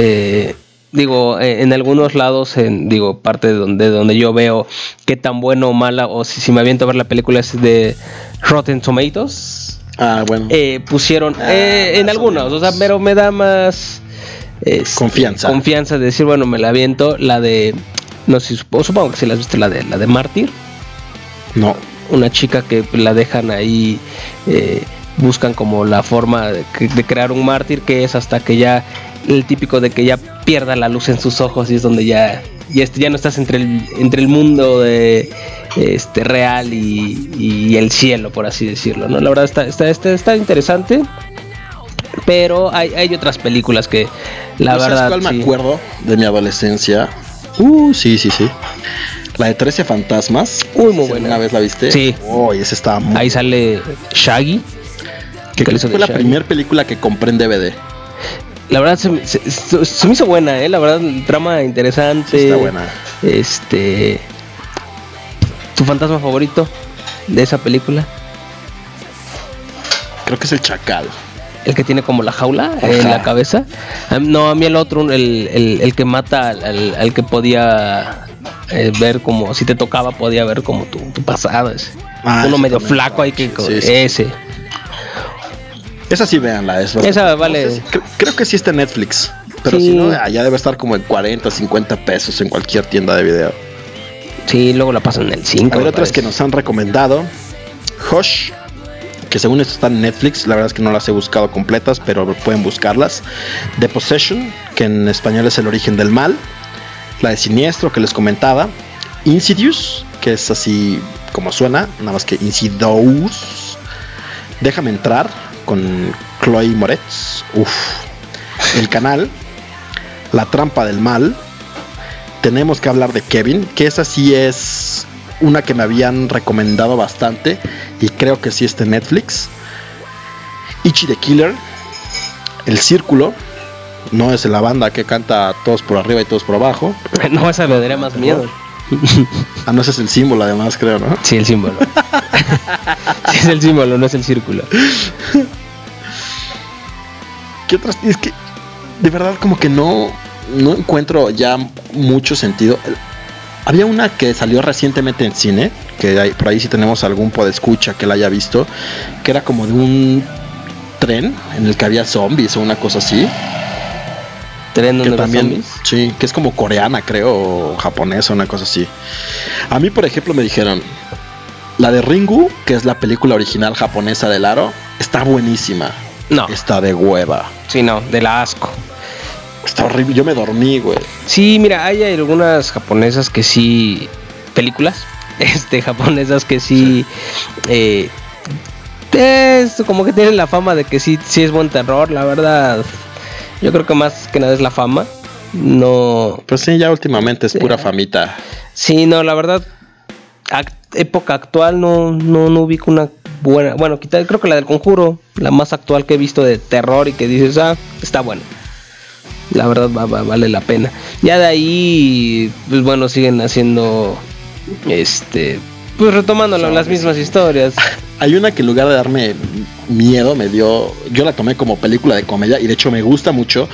eh, digo, eh, en algunos lados, en, digo, parte de donde, donde yo veo qué tan bueno o mala, o si, si me aviento a ver la película es de Rotten Tomatoes, Ah, bueno. eh, pusieron Ah, eh, en algunos, o sea, pero me da más este, Confianza. confianza de decir, bueno, me la aviento, la de, no sé, supongo, supongo que si la has visto, la de, la de Mártir, no. Una chica que la dejan ahí, eh, buscan como la forma de, crear un mártir que es hasta que ya el típico de que ya pierda la luz en sus ojos y es donde ya ya, ya no estás entre el entre el mundo de este real y, y el cielo por así decirlo no la verdad está está está, está interesante pero hay, hay otras películas que la ¿No sabes verdad cuál sí. me acuerdo de mi adolescencia? Uh, sí, sí, sí. La de 13 fantasmas. Uy, muy ¿Sí buena. ¿Una vez la viste? Sí. Oh, esa estaba muy ahí sale Shaggy que creo fue la primera película que compré en DVD. La verdad se, me- se- se- se me hizo buena, eh. La verdad, trama interesante. Sí, está buena. Este. ¿Tu fantasma favorito de esa película? Creo que es el Chacal. El que tiene como la jaula Ajá. en la cabeza. No, a mí el otro, el, el- el que mata al, al- al que podía eh, ver como, si te tocaba, podía ver como tu, tu pasado. ese. Ah, Uno medio flaco ahí que. Sí, sí. Ese. Esa sí, véanla. Es Esa vale. no sé si- cre- creo que sí está en Netflix. Pero Sí. si no, allá debe estar como en 40, 50 pesos en cualquier tienda de video. Sí, luego la pasan en el 5. A ver, otras que nos han recomendado. Hush, que según esto está en Netflix. La verdad es que no las he buscado completas, pero pueden buscarlas. The Possession, que en español es el origen del mal. La de Siniestro, que les comentaba. Insidious, que es así como suena, nada más que Insidious. Déjame entrar con Chloe Moretz. Uf. El canal. La trampa del mal. Tenemos que hablar de Kevin, que esa sí es una que me habían recomendado bastante y creo que sí está en Netflix. Ichi the Killer, El Círculo, no es la banda que canta todos por arriba y todos por abajo. no, esa me daría más miedo. Ah, no, ese es el símbolo además, creo, ¿no? Sí, el símbolo. sí, es el símbolo, no es el círculo. ¿Qué otras? Es que de verdad como que no, no encuentro ya mucho sentido. Había una que salió recientemente en cine, que hay- por ahí si tenemos algún podescucha que la haya visto, que era como de un tren en el que había zombies o una cosa así. Tren Que donde también, zombies. sí, que es como coreana, creo, o japonesa, una cosa así. A mí, por ejemplo, me dijeron, la de Ringu, que es la película original japonesa del aro, está buenísima. No, Está de hueva. sí, no, de la asco. Está horrible. Yo me dormí, güey. Sí, mira, hay algunas japonesas que sí. Películas. Este, japonesas que sí. eh, es como que tienen la fama de que sí, sí es buen terror, la verdad. Yo creo que más que nada es la fama. No. Pues sí, ya últimamente es pura famita. Sí, no, la verdad. época actual no, no, no ubico una buena. Bueno, quizá- creo que la del conjuro, la más actual que he visto de terror y que dices, ah, está buena. La verdad va- va- vale la pena. Ya de ahí, pues bueno, siguen haciendo. Este. Pues retomando la- las mismas historias. Hay una que en lugar de darme miedo me dio. Yo la tomé como película de comedia y de hecho me gusta mucho,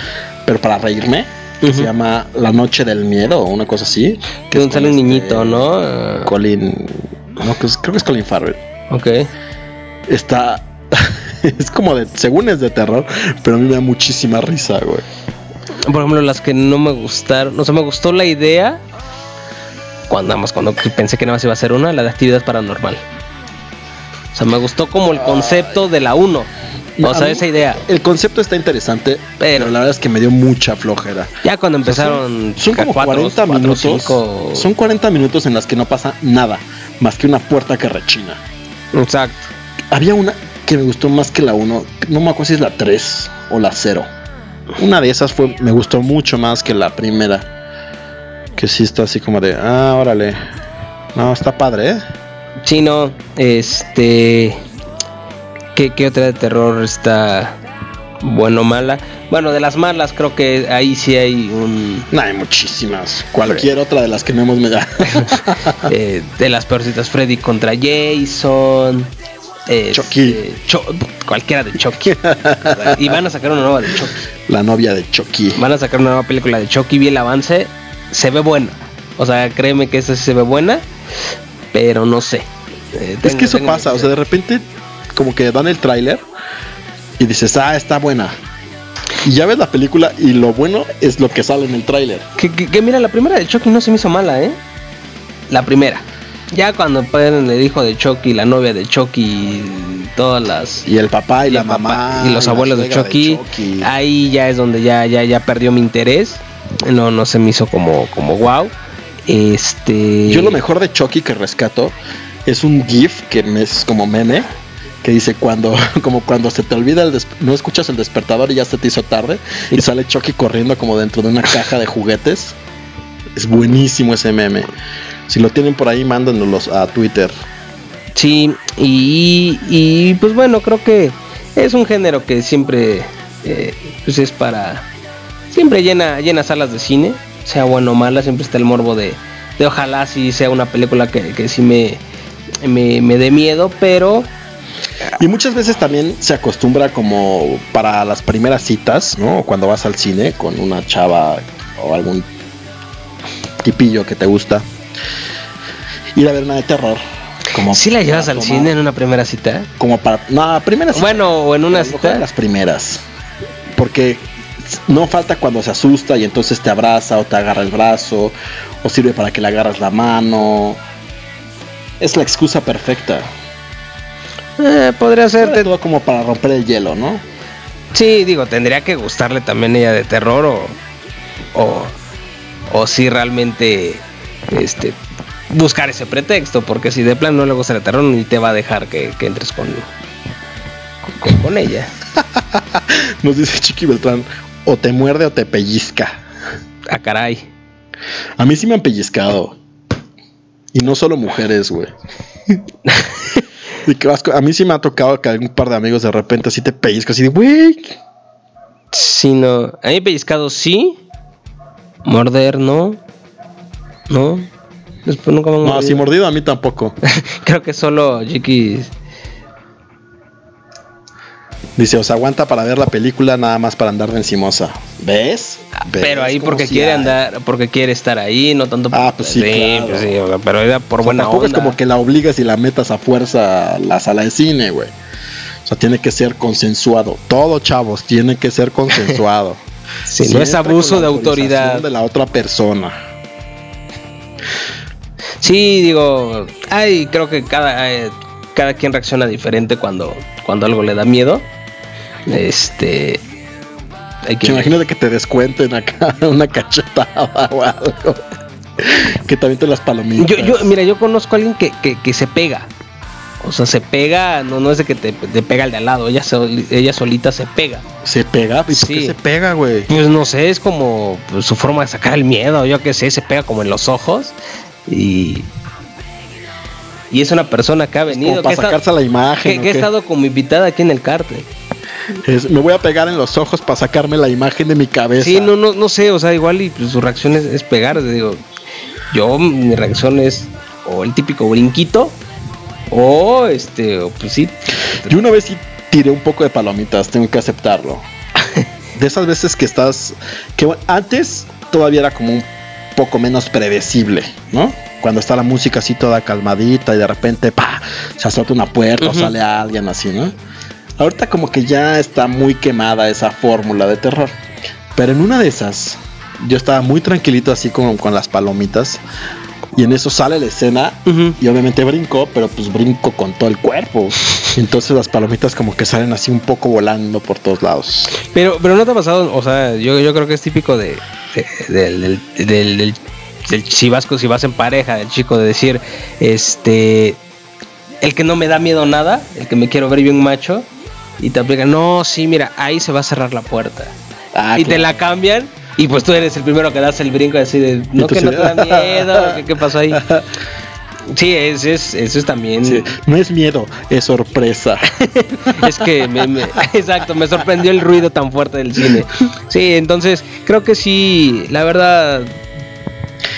pero para reírme. Que se llama La Noche del Miedo o una cosa así. Que donde sale un este niñito, ¿no? Colin. No, creo que es Colin Farrell. ok. Está. es como de. Según es de terror, pero a mí me da muchísima risa, güey. por ejemplo, las que no me gustaron, no sé, me gustó la idea cuando más cuando pensé que nada más iba a ser una, la de actividad paranormal. O sea, me gustó como el concepto de la 1. O sea, esa idea. El concepto está interesante, pero, la verdad es que me dio mucha flojera. Ya cuando empezaron. Son, como 40 minutos. Son 40 minutos en las que no pasa nada, más que una puerta que rechina. Exacto. Había una que me gustó más que la 1. No me acuerdo si es la 3 o la 0. Una de esas fue, me gustó mucho más que la primera. Que sí está así como de, ah, órale. No, está padre, ¿eh? Sí, no, este... ¿Qué, qué otra de terror está bueno o mala? Bueno, de las malas creo que ahí sí hay un... No, hay muchísimas. Cualquier otra de las que no hemos medido. eh, de las peorcitas, Freddy contra Jason. Este, Chucky. cualquiera de Chucky. y van a sacar una nueva de Chucky. La novia de Chucky. Van a sacar una nueva película de Chucky. Vi el avance. Se ve buena. O sea, créeme que esa sí se ve buena. Pero no sé. Eh, es que eso pasa. O sea, de repente, como que dan el tráiler. Y dices, ah, está buena. Y ya ves la película y lo bueno es lo que sale en el tráiler. Que, que, mira, la primera de Chucky no se me hizo mala, ¿eh? La primera. Ya cuando ponen el hijo de Chucky, la novia de Chucky, todas las y el papá y, la mamá y los abuelos de Chucky, ahí ya es donde ya ya ya perdió mi interés. No no se me hizo como como wow. Este Yo lo mejor de Chucky que rescato es un gif que es como meme que dice cuando como cuando se te olvida el no escuchas el despertador y ya se te hizo tarde y sale Chucky corriendo como dentro de una caja de juguetes. Es buenísimo ese meme. Si lo tienen por ahí, mándanos a Twitter. Sí, y, pues bueno, creo que es un género que siempre eh, pues es para... Siempre llena, llena salas de cine, sea bueno o mala, siempre está el morbo de, de ojalá si sea una película que, que sí me, me, me dé miedo, pero... Y muchas veces también se acostumbra como para las primeras citas, ¿no? Cuando vas al cine con una chava o algún tipillo que te gusta ir a ver una de terror. Como ¿Sí la llevas al cine en una primera cita? Como para. No, primera cita. Bueno, o en una cita. Las primeras. Porque no falta cuando se asusta y entonces te abraza o te agarra el brazo. O sirve para que le agarras la mano. Es la excusa perfecta. Eh, podría ser. Todo como para romper el hielo, ¿no? Sí, digo, tendría que gustarle también ella de terror o. O, o si realmente. Este buscar ese pretexto, porque si de plan no le gusta el terror, ni te va a dejar que, entres con, con, ella. Nos dice Chiqui Beltrán, o te muerde o te pellizca. Ah, caray. A mí sí me han pellizcado. Y no solo mujeres, güey. a mí sí me ha tocado que algún par de amigos de repente así te pellizcan, así de, güey. Sí, no. A mí pellizcado sí. Morder, no. No. Después nunca me han No, así mordido a mí tampoco. Creo que solo Chiquis. Dice, os aguanta para ver la película nada más para andar de encimosa. ¿Ves? Pero ahí porque quiere andar, porque quiere estar ahí, no tanto Ah, pues sí, claro. pues sí pero era por buena tampoco es como que la obligas y la metas a fuerza a la sala de cine, güey. O sea, tiene que ser consensuado. Todo, chavos, tiene que ser consensuado. si no es abuso de autoridad de la otra persona. Sí, digo, ay, creo que cada, eh, cada quien reacciona diferente cuando, cuando algo le da miedo. Este. Hay que... Imagínate que te descuenten acá una cachetada o algo. que también te las palomitas. Yo, yo, mira, yo conozco a alguien que, que, se pega. O sea, se pega, no, no es de que te, pega el de al lado, ella, ella solita se pega. ¿Se pega? ¿Y sí. se pega, güey? Pues no sé, es como pues, su forma de sacar el miedo, yo qué sé, se pega como en los ojos y, y es una persona que ha venido. para sacarse la imagen. Que, ha estado como invitada aquí en el cártel. Me voy a pegar en los ojos para sacarme la imagen de mi cabeza. Sí, no, no, no sé, o sea, igual y pues, su reacción es, pegar. Digo, yo, mi reacción es o el típico brinquito, o este, o pues sí. Yo una vez sí tiré un poco de palomitas, tengo que aceptarlo. de esas veces que estás. que antes todavía era como un poco menos predecible, ¿no? Cuando está la música así toda calmadita y de repente, pa, se azota una puerta o sale alguien así, ¿no? Ahorita como que ya está muy quemada esa fórmula de terror. Pero en una de esas, yo estaba muy tranquilito así con, con las palomitas. Y en eso sale la escena y obviamente brinco, pero pues brinco con todo el cuerpo. Entonces las palomitas como que salen así un poco volando por todos lados. Pero, pero no te ha pasado, o sea, yo, yo creo que es típico de, de- del, del- del- si vas si vas en pareja, del chico de decir, este, el que no me da miedo nada, el que me quiero ver bien macho, y te aplican, no, sí, mira, ahí se va a cerrar la puerta. Ah, y te la cambian, y pues tú eres el primero que das el brinco así de, no, que no te da miedo, ¿qué, qué pasó ahí? Sí, es, es, eso es también. Sí, no es miedo, es sorpresa. Es que me, me- exacto, me sorprendió el ruido tan fuerte del cine. Sí, entonces creo que sí, la verdad,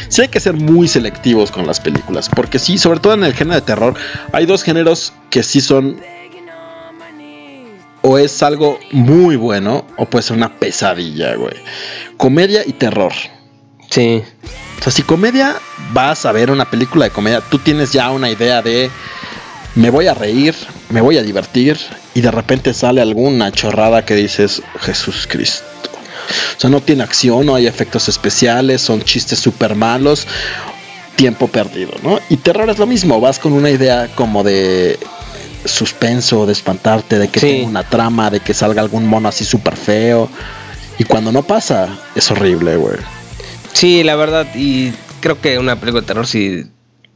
Sí hay que ser muy selectivos con las películas, porque sí, sobre todo en el género de terror, hay dos géneros que sí son o es algo muy bueno o puede ser una pesadilla, güey. Comedia y terror. sí, O sea, si comedia vas a ver una película de comedia, tú tienes ya una idea de me voy a reír, me voy a divertir y de repente sale alguna chorrada que dices Jesús Cristo. O sea, no tiene acción, no hay efectos especiales, son chistes súper malos, tiempo perdido, ¿no? Y terror es lo mismo, vas con una idea como de suspenso, de espantarte, de que Sí. tenga una trama, de que salga algún mono así súper feo. Y cuando no pasa, es horrible, güey. sí, la verdad, y creo que una película de terror, si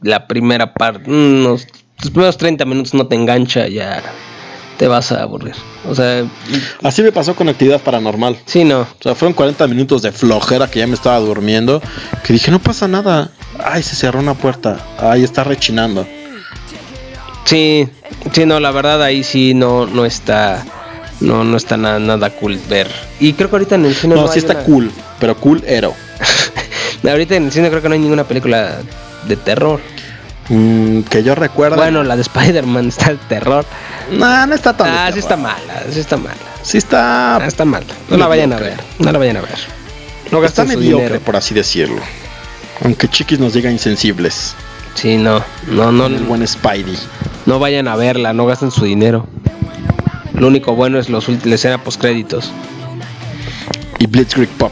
la primera parte, unos, los primeros 30 minutos no te engancha, ya te vas a aburrir. O sea, Así me pasó con actividad paranormal. sí, no. O sea, fueron 40 minutos de flojera que ya me estaba durmiendo. Que dije, no pasa nada. Ay, se cerró una puerta. Ay, está rechinando. Sí, sí, no, la verdad ahí sí no, no está, no, no está nada, nada cool ver. Y creo que ahorita en el cine No, no sí está una- cool, pero cool ero. Ahorita en el cine creo que no hay ninguna película de terror. Mm, que yo recuerdo. Bueno, la de Spider-Man está de terror. no, no está tan. Ah, sí está mala, sí está mala. Sí está. Ah, está mala. No la vayan a ver, no la vayan a ver. No está mediocre, dinero. por así decirlo. Aunque Chiquis nos diga insensibles. Sí, no, no, no, El buen Spidey. no vayan a verla, no gasten su dinero. Lo único bueno es los la escena post créditos Y Blitzkrieg Pop.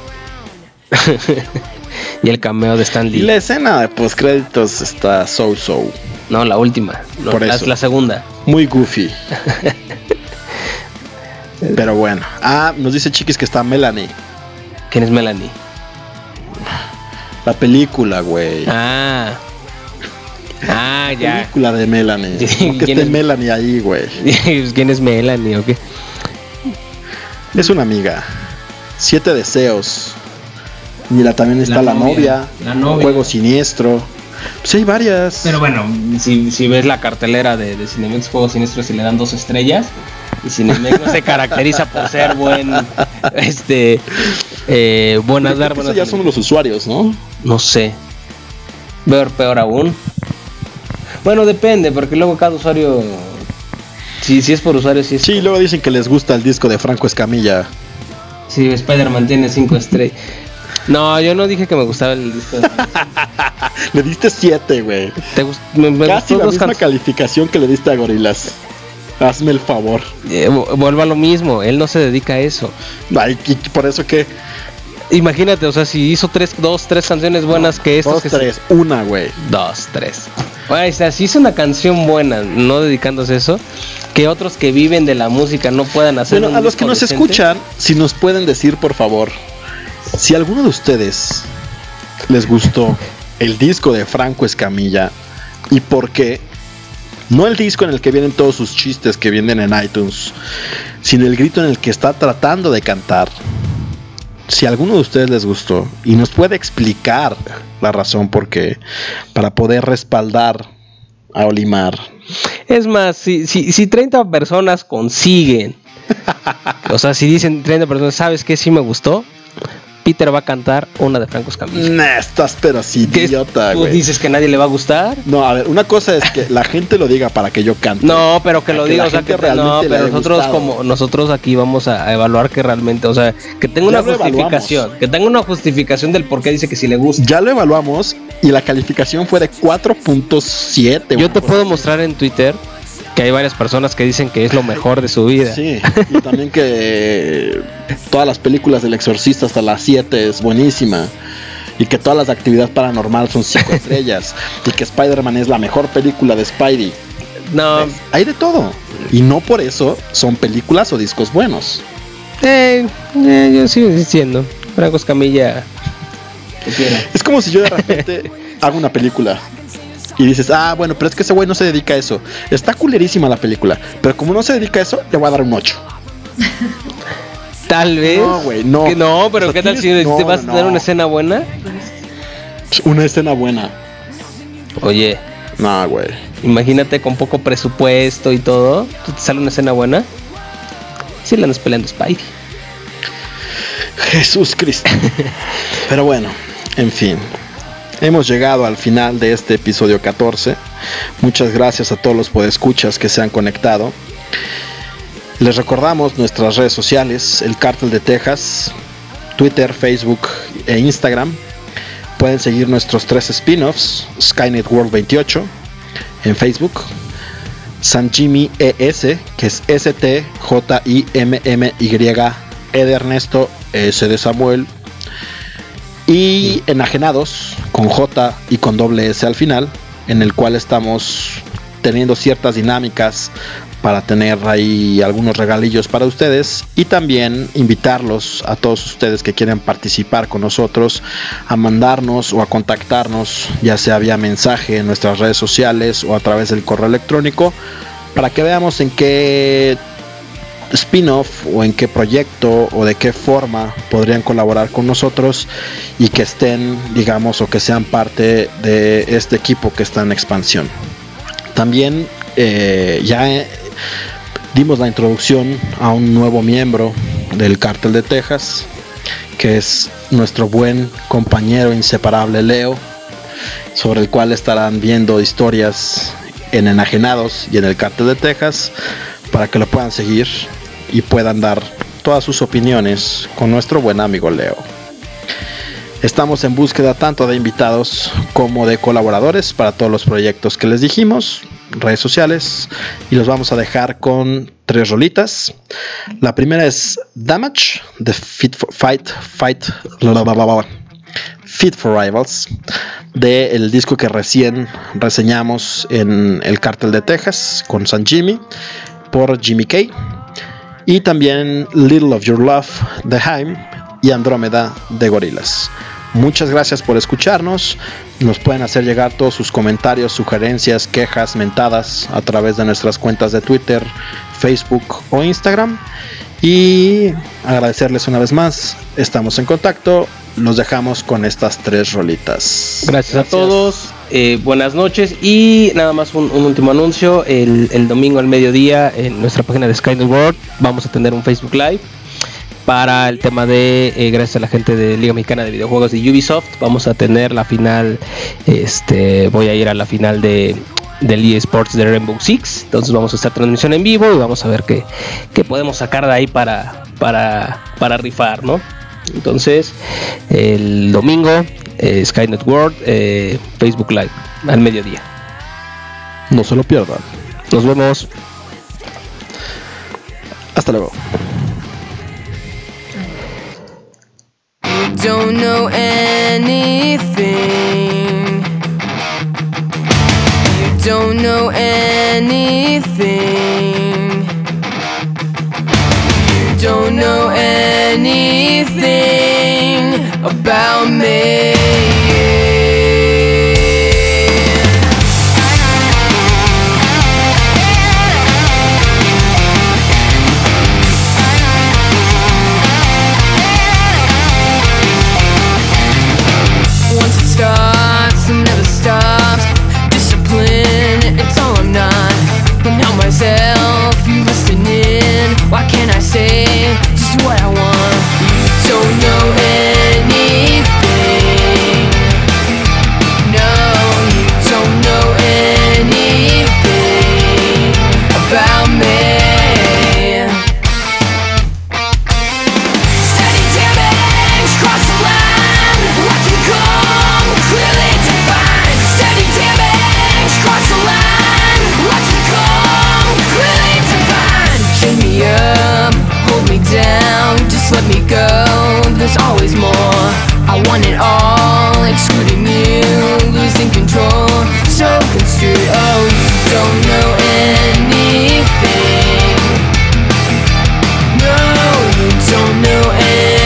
y el cameo de Stan Y Lee. la escena de postcréditos está so-so. No, la última, no, Por la, eso. la segunda. Muy goofy. Pero bueno. Ah, nos dice Chiquis que está Melanie. ¿Quién es Melanie? La película, güey. Ah. Ah, ya. película de Melanie. Sí, No que ¿quién esté es? Melanie ahí, güey. ¿Quién es Melanie o qué? Es una amiga. Siete deseos. Mira, también está La la, novia. novia. La novia. Juego siniestro. Pues hay varias. Pero bueno, si, si ves la cartelera de, de Cinemex Juegos Siniestros y le dan dos estrellas, y Cinemex no se caracteriza por ser buen, este, eh, buenas dar buenas ya son los usuarios, ¿no? No sé. Peor, peor aún. Bueno, depende, porque luego cada usuario. Si, si es por usuario, si es. Sí, luego dicen que les gusta el disco de Franco Escamilla. Si Spider-Man tiene 5 estrellas. No, yo no dije que me gustaba el disco. de- Le diste siete, güey. ¿Te gust- me, me Casi la misma calificación que le diste a Gorilas. Hazme el favor. Eh, vu- vuelvo a lo mismo, él no se dedica a eso. Ay, y por eso que. Imagínate, o sea, si hizo tres, dos, tres canciones buenas que estas Dos, que se- tres, una, güey. Dos, tres. O sea, si hizo una canción buena, no dedicándose a eso, que otros que viven de la música no puedan hacer. Bueno, un a los que nos decente. escuchan, si nos pueden decir, por favor, si alguno de ustedes les gustó el disco de Franco Escamilla y por qué, no el disco en el que vienen todos sus chistes que vienen en iTunes, sino el grito en el que está tratando de cantar. Si a alguno de ustedes les gustó y nos puede explicar la razón por qué, para poder respaldar a Olimar. Es más, si, si, si 30 personas consiguen, o sea, si dicen 30 personas, ¿sabes qué? Sí me gustó. Peter va a cantar una de Franco Escamilla. Nah, estás pero sí, ¿Qué es- idiota, ¿Tú güey. dices que nadie le va a gustar? No, a ver, una cosa es que la gente lo diga para que yo cante. No, pero que lo diga, o sea, que realmente no, pero nosotros gustado. como nosotros aquí vamos a evaluar que realmente, o sea, que tenga una Ya justificación, que tenga una justificación del por qué dice que sí le gusta. Ya lo evaluamos y la calificación fue de 4.7. Yo te puedo mostrar en Twitter que hay varias personas que dicen que es lo mejor de su vida. Sí, y también que todas las películas del exorcista hasta las 7 es buenísima. Y que todas las de actividad paranormal son 5 estrellas. Y que Spider-Man es la mejor película de Spidey. No, Hay de todo. Y no por eso son películas o discos buenos. eh, eh, yo sigo insistiendo. Franco Escamilla. Es como si yo de repente hago una película y dices, ah, bueno, pero es que ese güey no se dedica a eso. Está culerísima la película, pero como no se dedica a eso, le voy a dar un 8. Tal vez. No, güey, no. Que no, pero O sea, ¿qué tal si tienes- te no, vas a no, no. una escena buena? Una escena buena. Oye, No, güey. imagínate con poco presupuesto y todo. ¿tú ¿Te sale una escena buena? Sí, la andas peleando Spidey. Jesús Cristo. Pero bueno, en fin. Hemos llegado al final de este episodio 14. Muchas gracias a todos los podescuchas que se han conectado. Les recordamos nuestras redes sociales, el Cártel de Texas, Twitter, Facebook e Instagram. Pueden seguir nuestros tres spin-offs, Skynet World 28 en Facebook, San Jimmy ES, que es S-T-J-I-M-M-Y, E de Ernesto, S de Samuel, y Enajenados, con J y con doble S al final, en el cual estamos teniendo ciertas dinámicas para tener ahí algunos regalillos para ustedes y también invitarlos a todos ustedes que quieren participar con nosotros a mandarnos o a contactarnos ya sea vía mensaje en nuestras redes sociales o a través del correo electrónico para que veamos en qué spin-off o en qué proyecto o de qué forma podrían colaborar con nosotros y que estén digamos o que sean parte de este equipo que está en expansión. También eh, ya eh, dimos la introducción a un nuevo miembro del cártel de Texas, que es nuestro buen compañero inseparable Leo, sobre el cual estarán viendo historias en Enajenados y en el cártel de Texas, para que lo puedan seguir y puedan dar todas sus opiniones con nuestro buen amigo Leo. Estamos en búsqueda tanto de invitados como de colaboradores para todos los proyectos que les dijimos, redes sociales, y los vamos a dejar con tres rolitas. La primera es Damage, de Fit for Fight, Fight, for Rivals, del disco que recién reseñamos en el Cártel de Texas con San Jimmy por Jimmy K. Y también Little of Your Love de Haim y Andrómeda de Gorilas. Muchas gracias por escucharnos. Nos pueden hacer llegar todos sus comentarios, sugerencias, quejas, mentadas a través de nuestras cuentas de Twitter, Facebook o Instagram. Y agradecerles una vez más. Estamos en contacto. Los dejamos con estas tres rolitas. Gracias, a todos. Eh, buenas noches. Y nada más un, último anuncio. El, domingo al mediodía en nuestra página de Skynet World vamos a tener un Facebook Live para el tema de, eh, gracias a la gente de Liga Mexicana de Videojuegos de Ubisoft, vamos a tener la final, este, voy a ir a la final de del eSports de Rainbow Six, entonces vamos a hacer transmisión en vivo y vamos a ver qué, qué podemos sacar de ahí para, para, para rifar, ¿no? Entonces, el domingo, eh, Skynet World, eh, Facebook Live, al mediodía. No se lo pierdan. Nos vemos. Hasta luego. You don't know anything. You don't know anything. You don't know anything about me. But just let me go. There's always more. I want it all. Excluding you, losing control. So construed, oh you don't know anything. No, you don't know anything